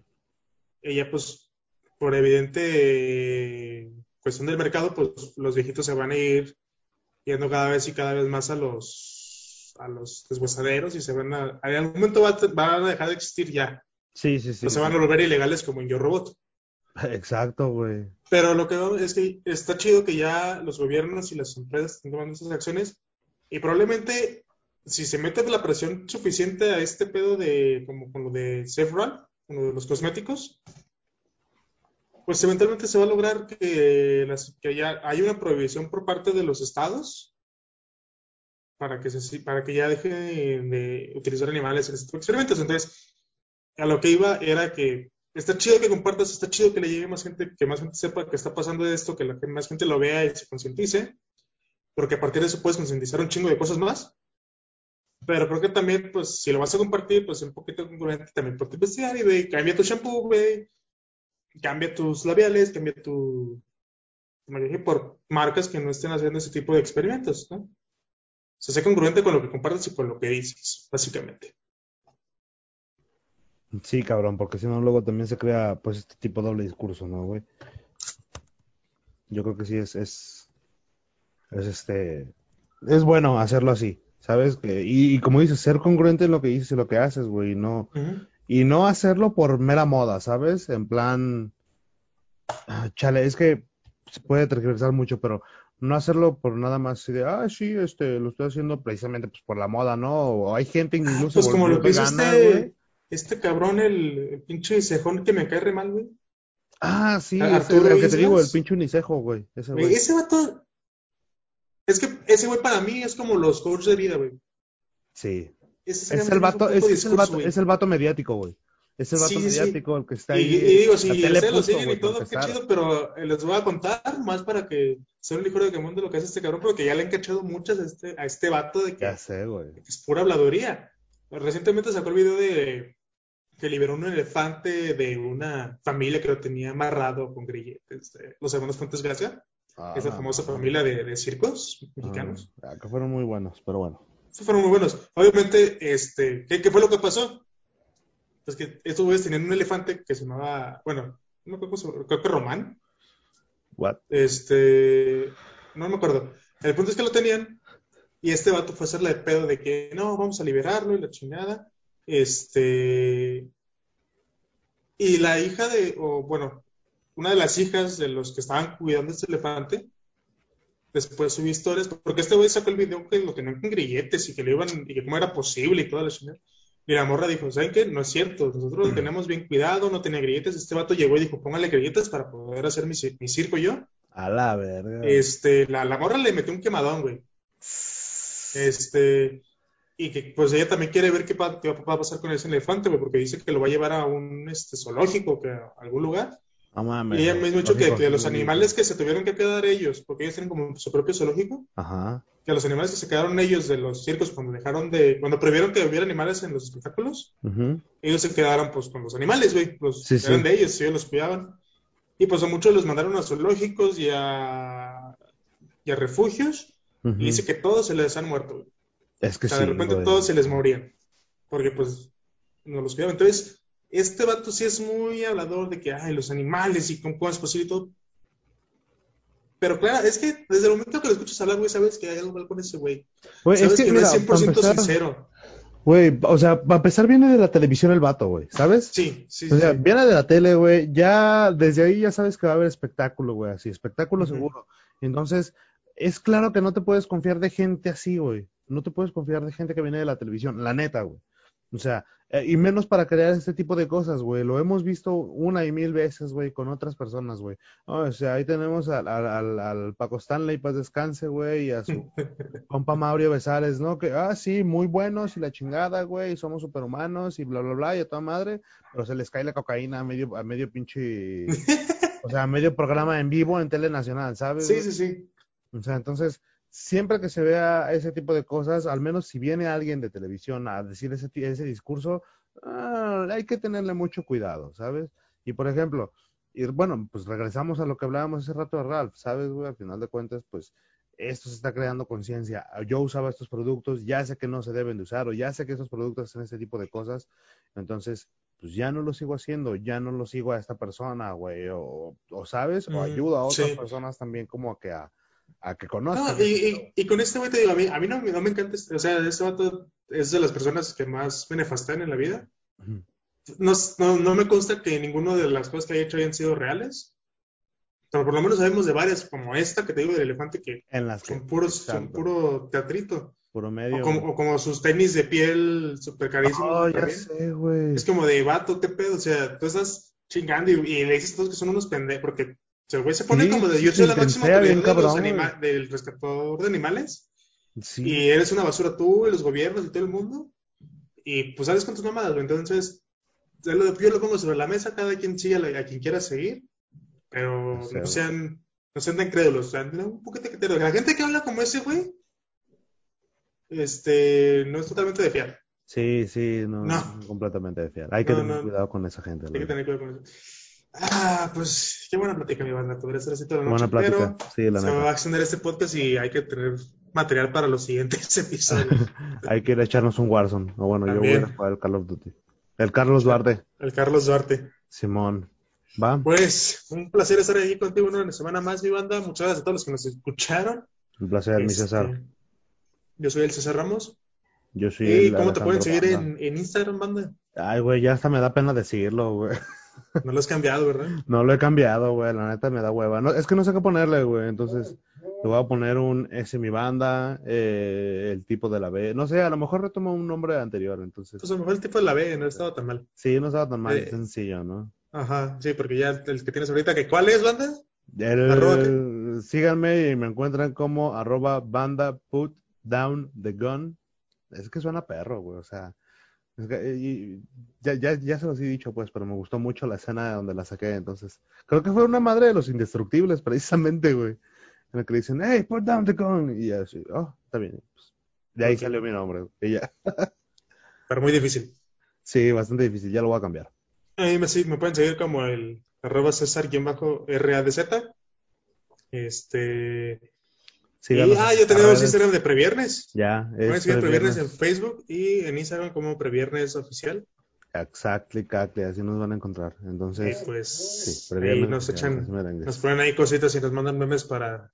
y ya pues por evidente cuestión del mercado, pues los viejitos se van a ir yendo cada vez y cada vez más a los a los deshuesaderos y se van a, en algún momento va van a dejar de existir ya, Sí, sí, sí. o se van a volver ilegales como en Yo Robot. Exacto, güey. Pero lo que veo es que está chido que ya los gobiernos y las empresas estén tomando esas acciones y probablemente si se mete la presión suficiente a este pedo de como con lo de Safe con lo de los cosméticos, pues eventualmente se va a lograr que, las, que ya hay una prohibición por parte de los estados para que, se, para que ya dejen de utilizar animales en este experimentos. Entonces, a lo que iba era que está chido que compartas, está chido que le llegue más gente, que más gente sepa que está pasando esto, que, la, que más gente lo vea y se concientice, porque a partir de eso puedes concientizar un chingo de cosas más. Pero creo que también, pues, si lo vas a compartir, pues un poquito congruente también por investigar y ve, cambia tu shampoo, güey, cambia tus labiales, cambia tu, maquillaje por marcas que no estén haciendo ese tipo de experimentos, ¿no? O sea, sé congruente con lo que compartes y con lo que dices, básicamente. Sí, cabrón, porque si no luego también se crea pues este tipo de doble discurso, ¿no, güey? Yo creo que sí es, es este, es bueno hacerlo así, ¿sabes? Que, y, y como dices, ser congruente en lo que dices y lo que haces, güey, y no, Ujú. y no hacerlo por mera moda, ¿sabes? En plan, ah, chale, es que se puede tergiversar mucho, pero no hacerlo por nada más así de, ah, sí, este, lo estoy haciendo precisamente pues por la moda, ¿no? O hay gente incluso pues como lo que hizo este, este cabrón, el, el pinche cejón que me cae re mal, güey. Ah, sí, el, el Arturo que te digo, el pinche unicejo, güey, ese güey. ese vato, es que ese güey para mí es como los coaches de vida, güey. Sí. Ese Es el es vato, es, el vato, es el vato mediático, güey. Es el vato Sí, sí, sí. mediático el que está Y, ahí. y digo, La si ustedes lo siguen y todo, qué chido, pero eh, les voy a contar más para que sea un ligero de quemón de lo que hace este cabrón, porque ya le han cachado muchas a este, a este vato de que, Ya sé, güey. de que es pura habladuría. Recientemente sacó el video de que liberó un elefante de una familia que lo tenía amarrado con grilletes, de los hermanos Fuentes Gracia, Ah, esa famosa familia de, de circos Ah, mexicanos. que fueron muy buenos, pero bueno. Fueron muy buenos. Obviamente, este, ¿qué, qué fue lo que pasó? Pues que estos güeyes tenían un elefante que se llamaba, bueno, no me acuerdo, creo que Román. What? Este, no me acuerdo. El punto es que lo tenían y este vato fue a hacerle de pedo de que no, vamos a liberarlo y la chingada. Este. Y la hija de, o bueno, una de las hijas de los que estaban cuidando este elefante, después subió historias, porque este güey sacó el video que lo tenían con grilletes y que le iban, y que cómo era posible y toda la chingada. Y la morra dijo, ¿saben qué? No es cierto, nosotros lo tenemos bien cuidado, no tenía grilletes. Este vato llegó y dijo, póngale grilletes para poder hacer mi, mi circo yo. A la verga. Este, la, la morra le metió un quemadón, güey. Este, y que pues ella también quiere ver qué va a pasar con ese elefante, güey, porque dice que lo va a llevar a un este, zoológico, que a algún lugar. No mames. Y ella ha dicho que, que los sí. animales que se tuvieron que quedar ellos, porque ellos tienen como su propio zoológico, Ajá. que los animales que se quedaron ellos de los circos cuando dejaron de, cuando prohibieron que hubiera animales en los espectáculos, ujú. ellos se quedaron pues con los animales, güey, los Sí, sí. eran de ellos, ellos los cuidaban. Y pues a muchos los mandaron a zoológicos y a, y a refugios, Ujú. y dice que todos se les han muerto, güey. Es que O sea, sí. de repente güey. todos se les morían, porque pues no los cuidaban. Entonces, este vato sí es muy hablador de que, ay, los animales y cómo, cómo es posible y todo. Pero claro, es que desde el momento que lo escuchas hablar, güey, sabes que hay algo mal con ese güey. Güey, Sabes es que, que, mira, no es 100% para empezar, sincero. güey, o sea, para empezar viene de la televisión el vato, güey, ¿sabes? Sí, sí, O sea, sí. viene de la tele, güey, ya desde ahí ya sabes que va a haber espectáculo, güey, así, espectáculo seguro. Entonces, es claro que no te puedes confiar de gente así, güey. No te puedes confiar de gente que viene de la televisión, la neta, güey. O sea, eh, y menos para crear este tipo de cosas, güey. Lo hemos visto una y mil veces, güey, con otras personas, güey. O sea, ahí tenemos al, al, al, Paco Stanley, paz descanse, güey, y a su compa Mario Besares, ¿no? Que, ah, sí, muy buenos y la chingada, güey, y somos superhumanos y bla, bla, bla, y a toda madre, pero se les cae la cocaína a medio, a medio pinche, o sea, a medio programa en vivo en Tele Nacional, ¿sabes? Sí, sí, sí. O sea, entonces, siempre que se vea ese tipo de cosas, al menos si viene alguien de televisión a decir ese, ese discurso, ah, hay que tenerle mucho cuidado, ¿sabes? Y por ejemplo, y bueno, pues regresamos a lo que hablábamos hace rato de Ralph, ¿sabes, güey? Al final de cuentas, pues esto se está creando conciencia. Yo usaba estos productos, ya sé que no se deben de usar, o ya sé que esos productos hacen este tipo de cosas, entonces, pues ya no lo sigo haciendo, ya no lo sigo a esta persona, güey, o, o, ¿sabes? O Mm, ayudo a otras sí. personas también como a que a, a que No, conozcan. y, y- y con este güey te digo, a mí, a mí no, me- no me encanta, este- o sea, este vato es de las personas que más me nefastan en la vida. Ujú. No, no, no me consta que ninguno de las cosas que haya hecho hayan sido reales, pero por lo menos sabemos de varias, como esta que te digo del elefante, que En las que, son puros, son puro teatrito. puro O medio. como, o como sus tenis de piel súper carísimos Oh, ya sé, güey. Es como de vato, qué pedo, o sea, tú estás chingando y, y le dices a todos que son unos pendejos, porque o sea, el güey se pone Sí, como de yo soy la máxima autoridad de los anima- del rescatador de animales Sí. y eres una basura tú y los gobiernos y todo el mundo y pues sales con tus mamadas, güey. entonces yo lo, pongo sobre la mesa, cada quien sigue a, a quien quiera seguir, pero Ya sé, no sean, no sean tan crédulos, o sea, un poquito criterio. La gente que habla como ese güey, este, no es totalmente de fiar. Sí, sí, no, No. completamente de fiar. Hay que No, tener no. cuidado con esa gente. Hay que tener cuidado con eso. Ah, pues qué buena plática, mi banda. Podría ser así toda la Buena noche, plática. pero Sí, la se va a neta. extender este podcast y hay que tener material para los siguientes episodios. Hay que ir a echarnos un Warzone. O bueno, yo voy a jugar el Call of Duty. El Carlos Duarte. El Carlos Duarte. Simón. ¿Va? Pues, un placer estar aquí contigo una semana más, mi banda. Muchas gracias a todos los que nos escucharon. Un placer, mi Este, César. Yo soy el César Ramos. Yo soy ¿Y el cómo te pueden seguir en, en Instagram, banda? Ay, güey, ya hasta me da pena decirlo, güey. No lo has cambiado, ¿verdad? No lo he cambiado, güey. La neta me da hueva. No, es que no sé qué ponerle, güey. Entonces, le voy a poner un S mi banda, eh, el tipo de la B. No sé, a lo mejor retomo un nombre anterior. Entonces, Pues a lo mejor el tipo de la B no ha estado tan mal. sí, no estaba tan mal, Eh, sencillo, ¿no? Ajá, sí, porque ya el que tienes ahorita, que ¿cuál es, banda? El- ¿Arroba qué? síganme y me encuentran como arroba banda put down the gun. Es que suena perro, güey. O sea, y- ya, ya, ya se los he dicho, pues, pero me gustó mucho la escena de donde la saqué. Entonces, creo que fue una madre de los indestructibles, precisamente, güey. En la que le dicen, hey, put down the gun. Y ya así, oh, está bien. Pues, de ahí salió mi nombre. Y ya. Pero muy difícil. Sí, bastante difícil. Ya lo voy a cambiar. A mí me, me pueden seguir como el arroba César-RADZ. Este. Y, Síganos ah, en ya tenemos. Instagram de Previernes. Ya, Pueden es seguir Previernes en Previernes. Facebook y en Instagram como Previernes Oficial. Exactly, exactly, así nos van a encontrar. Y Entonces, pues sí, ahí Previernes nos oficial, echan, nos ponen ahí cositas y nos mandan memes para,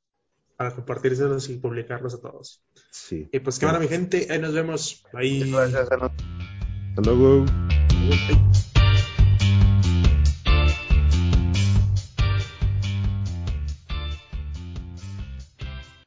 para compartírselos y publicarlos a todos. Sí. Y pues qué bueno, mi gente. Ahí nos vemos. Bye. Gracias, Hasta luego. Bye.